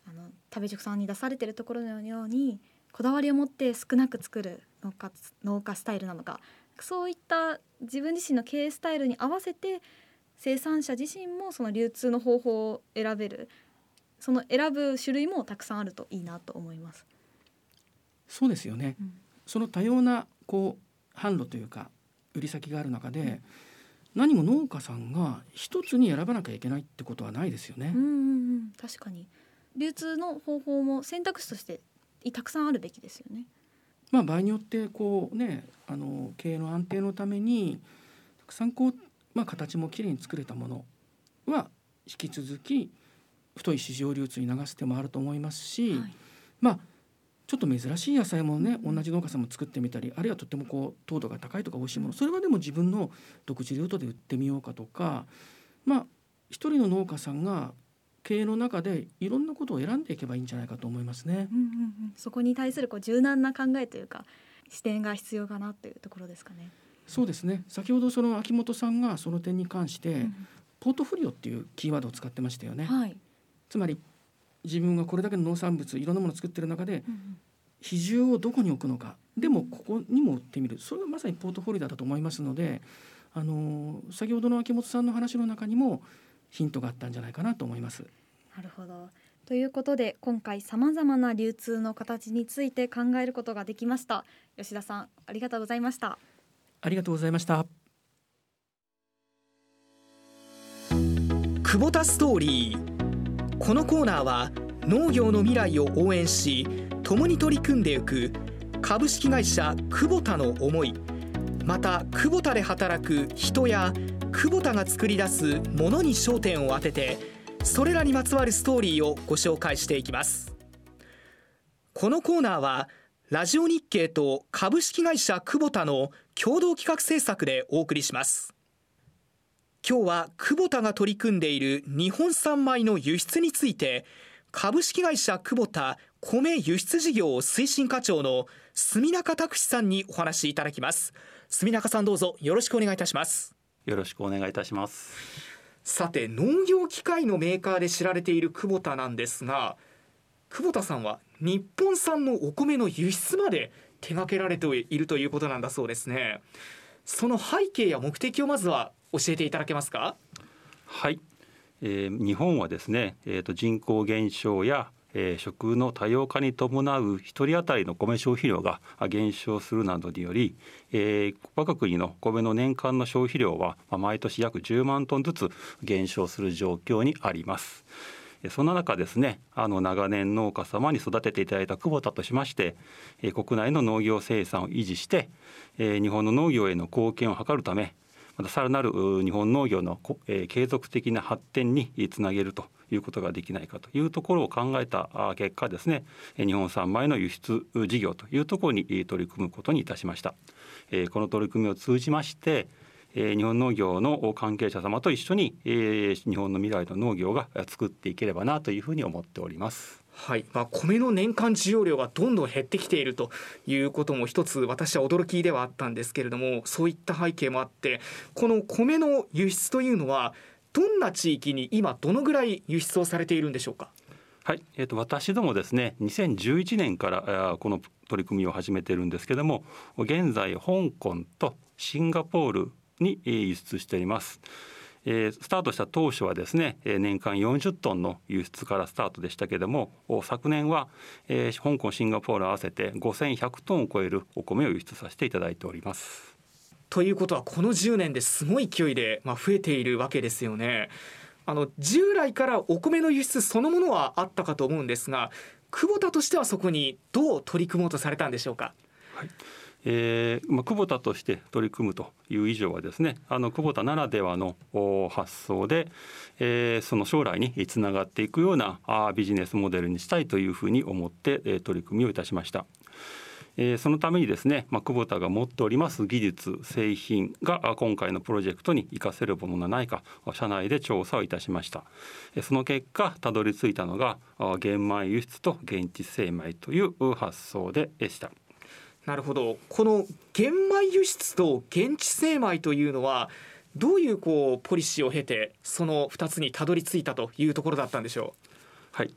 B: あの食べ直さんに出されてるところのようにこだわりを持って少なく作る農家農家スタイルなのかそういった自分自身の経営スタイルに合わせて生産者自身もその流通の方法を選べるその選ぶ種類もたくさんあるといいなと思います。
C: そうですよね、うん、その多様なこう販路というか売り先がある中で、うん、何も農家さんが一つに選ばなきゃいけないってことはないですよね。うんうん
B: うん、確かに流通の方法も選択肢としてたくさんあるべきですよね。
C: まあ、場合によってこうねあの経営の安定のためにたくさんこう、まあ、形もきれいに作れたものは引き続き太い市場流通に流す手もあると思いますし、はい、まあちょっと珍しい野菜もね同じ農家さんも作ってみたりあるいはとってもこう糖度が高いとか美味しいものそれはでも自分の独自ルートで売ってみようかとかまあ一人の農家さんが経営の中でいろんなことを選んでいけばいいんじゃないかと思いますね。うんうんうん、
B: そこに対するこう柔軟な考えというか視点が必要かなというところですかね。
C: そうですね。先ほどその秋元さんがその点に関して、うん、ポートフォリオっていうキーワードを使ってましたよね。はい、つまり自分がこれだけの農産物いろんなものを作ってる中で、うん、比重をどこに置くのか。でもここにも売ってみる。それがまさにポートフォリオだと思いますので、あの先ほどの秋元さんの話の中にもヒントがあったんじゃないかなと思います。
B: なるほど。ということで今回さまざまな流通の形について考えることができました。吉田さんありがとうございました
C: ありがとうございました。
E: 久保田ストーリー。このコーナーは農業の未来を応援し共に取り組んでいく株式会社久保田の思いまた久保田で働く人や久保田が作り出すものに焦点を当ててそれらにまつわるストーリーをご紹介していきます。このコーナーはラジオ日経と株式会社久保田の共同企画制作でお送りします。今日は久保田が取り組んでいる日本産米の輸出について株式会社久保田米輸出事業推進課長の住中拓司さんにお話しいただきます。住中さんどうぞよろしくお願いいたします。
F: よろしくお願いいたします。
E: さて農業機械のメーカーで知られている久保田なんですが久保田さんは日本産のお米の輸出まで手掛けられているということなんだそうですね。その背景や目的をまずは教えていただけますか？
F: はい、えー、日本はですね、えーと人口減少やえー、食の多様化に伴う1人当たりの米消費量が減少するなどにより、えー、我が国の米の年間の消費量は毎年約10万トンずつ減少する状況にあります。そんな中ですねあの長年農家様に育てていただいた久保田としまして、国内の農業生産を維持して、日本の農業への貢献を図るためまたさらなる日本農業の、継続的な発展につなげるということができないかというところを考えた結果ですね日本産米の輸出事業というところに取り組むことにいたしました。この取り組みを通じまして日本農業の関係者様と一緒に日本の未来の農業が作っていければなというふうに思っております。
E: はいまあ、米の年間需要量がどんどん減ってきているということも一つ私は驚きではあったんですけれどもそういった背景もあってこの米の輸出というのはどんな地域に今どのぐらい輸出をされているんでしょうか？
F: はい、えーと、私どもですね2011年からこの取り組みを始めてるんですけども現在香港とシンガポールに輸出しています。えー、スタートした当初はですね年間40トンの輸出からスタートでしたけれども昨年は、えー、香港シンガポール合わせて5100トンを超えるお米を輸出させていただいております。
E: ということはこの10年ですごい勢いで、まあ、増えているわけですよね。あの従来からお米の輸出そのものはあったかと思うんですが久保田としてはそこにどう取り組もうとされたんでしょうか？
F: はいえーまあ、久保田として取り組むという以上はですねあの久保田ならではの発想で、えー、その将来につながっていくようなあビジネスモデルにしたいというふうに思って、えー、取り組みをいたしました。えー、そのためにですね、まあ、久保田が持っております技術製品が今回のプロジェクトに活かせるものがないか社内で調査をいたしましたその結果たどり着いたのが玄米輸出と現地精米という発想でした
E: なるほど。この玄米輸出と現地精米というのはどういうこうポリシーを経てその2つにたどり着いたというところだったんでしょう？
F: はい。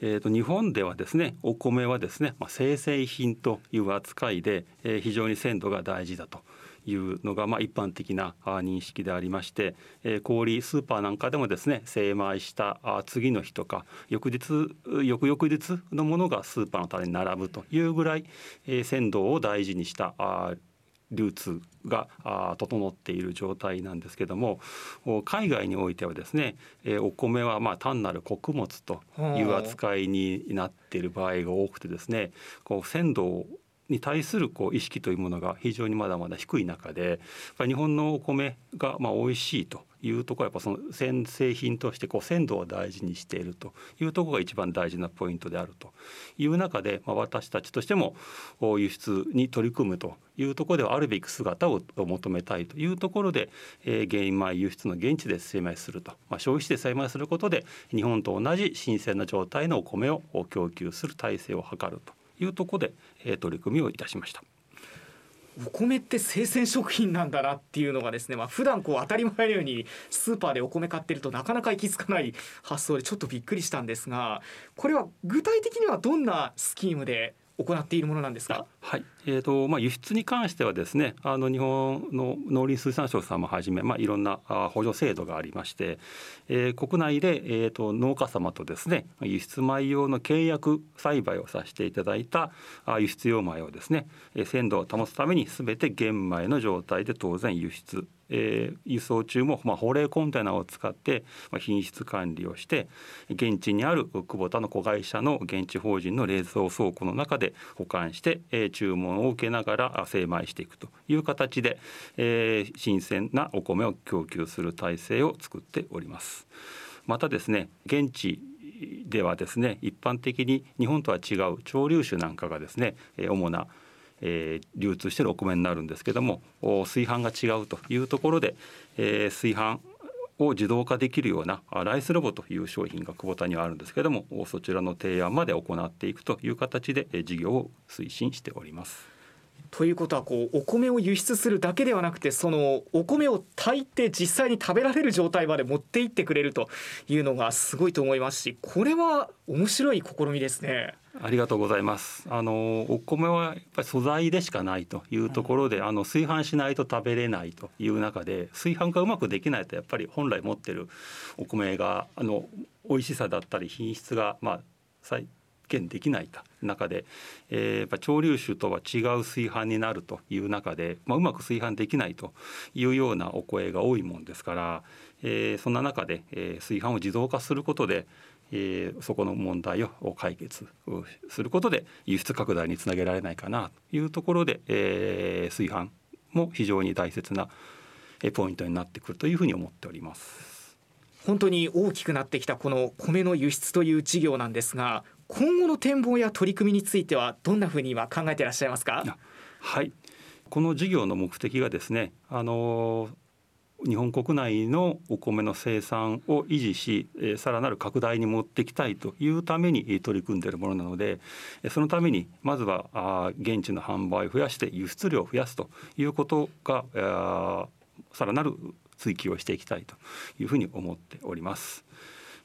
F: えーと、日本ではですねお米はですね、まあ、生鮮品という扱いで、えー、非常に鮮度が大事だと。いうのがまあ一般的な認識でありまして、えー、小売スーパーなんかでもですね精米した次の日とか翌日翌々日のものがスーパーの棚に並ぶというぐらい、え、鮮度を大事にした流通が整っている状態なんですけども海外においてはですね、お米はま単なる穀物という扱いになっている場合が多くてですねこう鮮度に対するこう意識というものが非常にまだまだ低い中で日本のお米がまあ美味しいというところはやっぱその先製品としてこう鮮度を大事にしているというところが一番大事なポイントであるという中で、まあ、私たちとしても輸出に取り組むというところではあるべき姿を求めたいというところで、えー、原米輸出の現地で精米すると、まあ、消費地で精米することで日本と同じ新鮮な状態のお米を供給する体制を図ると。いうところで、えー、取り組みをいたしました。
E: お米って生鮮食品なんだなっていうのがですね、まあ普段こう当たり前のようにスーパーでお米買ってるとなかなか行き着かない発想でちょっとびっくりしたんですがこれは具体的にはどんなスキームで行っているものなんですか？
F: はい、えーとまあ、輸出に関してはですねあの日本の農林水産省さんもはじめ、まあ、いろんな補助制度がありまして、えー、国内で、えーと、農家様とですね輸出米用の契約栽培をさせていただいた輸出用米をですね鮮度を保つために全て玄米の状態で当然輸出えー、輸送中も、まあ、保冷コンテナを使って、まあ、品質管理をして現地にある久保田の子会社の現地法人の冷蔵倉庫の中で保管して、えー、注文を受けながら精米していくという形で、えー、新鮮なお米を供給する体制を作っております。またですね現地ではですね一般的に日本とは違う潮流種なんかがですね主なえー、流通しているお米になるんですけども炊飯が違うというところで、えー、炊飯を自動化できるようなライスロボという商品が久保田にはあるんですけどもそちらの提案まで行っていくという形で事業を推進しております。
E: ということはこうお米を輸出するだけではなくてそのお米を炊いて実際に食べられる状態まで持っていってくれるというのがすごいと思いますしこれは面白い試みですね。
F: ありがとうございます。あのお米はやっぱり素材でしかないというところで、あの炊飯しないと食べれないという中で炊飯がうまくできないとやっぱり本来持ってるお米があの美味しさだったり品質がまあ再現できない中で、えー、やっぱ潮流種とは違う炊飯になるという中で、まあ、うまく炊飯できないというようなお声が多いもんですから、えー、そんな中で、えー、炊飯を自動化することでえー、そこの問題を解決することで輸出拡大につなげられないかなというところで、えー、炊飯も非常に大切なポイントになってくるというふうに思っております。
E: 本当に大きくなってきたこの米の輸出という事業なんですが今後の展望や取り組みについてはどんなふうに今考えていらっしゃいますか？
F: はいこの事業の目的がですねあの日本国内のお米の生産を維持し、えさらなる拡大に持っていきたいというために取り組んでいるものなのでそのためにまずはあ現地の販売を増やして輸出量を増やすということがさらなる追求をしていきたいというふうに思っております。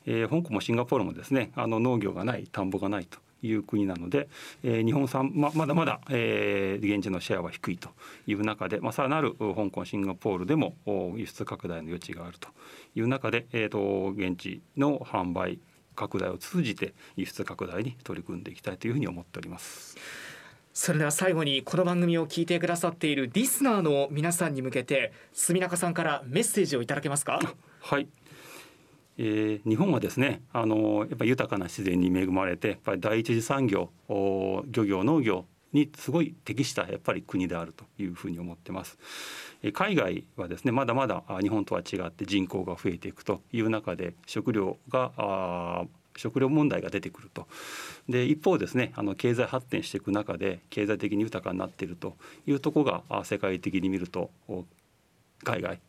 F: えー、香港もシンガポールもですねあの農業がない田んぼがないという国なので、えー、日本産ままだまだ、えー、現地のシェアは低いという中で、まあ、さらなる香港シンガポールでも輸出拡大の余地があるという中で、えーと、現地の販売拡大を通じて輸出拡大に取り組んでいきたいというふうに思っております。
E: それでは最後にこの番組を聞いてくださっているリスナーの皆さんに向けて住中さんからメッセージをいただけますか？
F: はいえー、日本はですねあのやっぱり豊かな自然に恵まれてやっぱり第一次産業漁業農業にすごい適したやっぱり国であるというふうに思ってます。海外はですねまだまだ日本とは違って人口が増えていくという中で食料が食料問題が出てくるとで一方ですねあの経済発展していく中で経済的に豊かになっているというところが世界的に見ると海外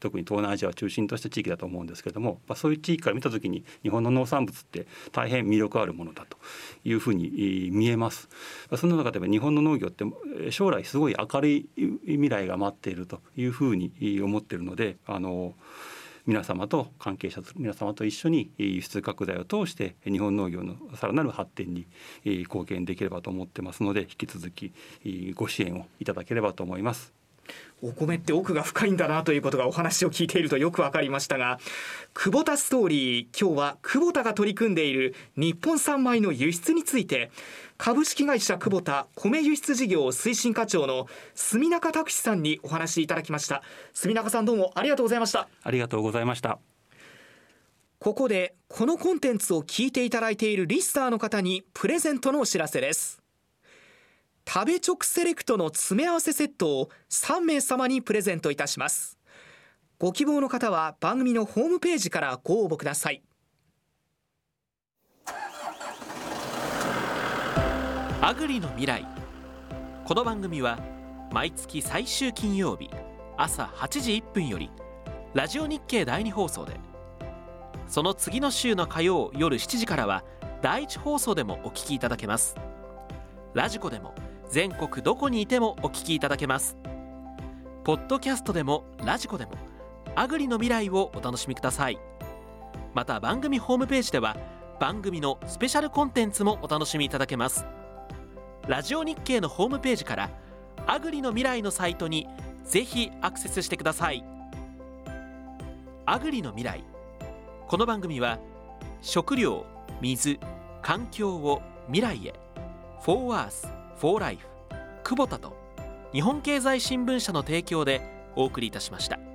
F: 特に東南アジアを中心とした地域だと思うんですけども、まあ、そういう地域から見た時に日本の農産物って大変魅力あるものだというふうに見えます。その中で日本の農業って将来すごい明るい未来が待っているというふうに思っているのであの皆様と関係者皆様と一緒に輸出拡大を通して日本農業のさらなる発展に貢献できればと思ってますので引き続きご支援をいただければと思います。
E: お米って奥が深いんだなということがお話を聞いているとよく分かりましたが久保田ストーリー今日は久保田が取り組んでいる日本産米の輸出について株式会社久保田米輸出事業推進課長の住中拓司さんにお話いただきました。住中さんどうもありがとうございました。
F: ありがとうございました。
E: ここでこのコンテンツを聞いていただいているリスターの方にプレゼントのお知らせです食べ直セレクトの詰め合わせセットを3名様にプレゼントいたします。ご希望の方は番組のホームページからご応募ください。
A: アグリの未来。この番組は毎月最終金曜日朝8時1分よりラジオ日経第2放送で。その次の週の火曜夜7時からは第1放送でもお聞きいただけます。ラジコでも「全国どこにいてもお聞きいただけます。ポッドキャストでもラジコでもアグリの未来をお楽しみください。また番組ホームページでは番組のスペシャルコンテンツもお楽しみいただけます。ラジオ日経のホームページからアグリの未来のサイトにぜひアクセスしてください。アグリの未来。この番組は食料水環境を未来へ。フォーアース。フォーライフ久保田と日本経済新聞社の提供でお送りいたしました。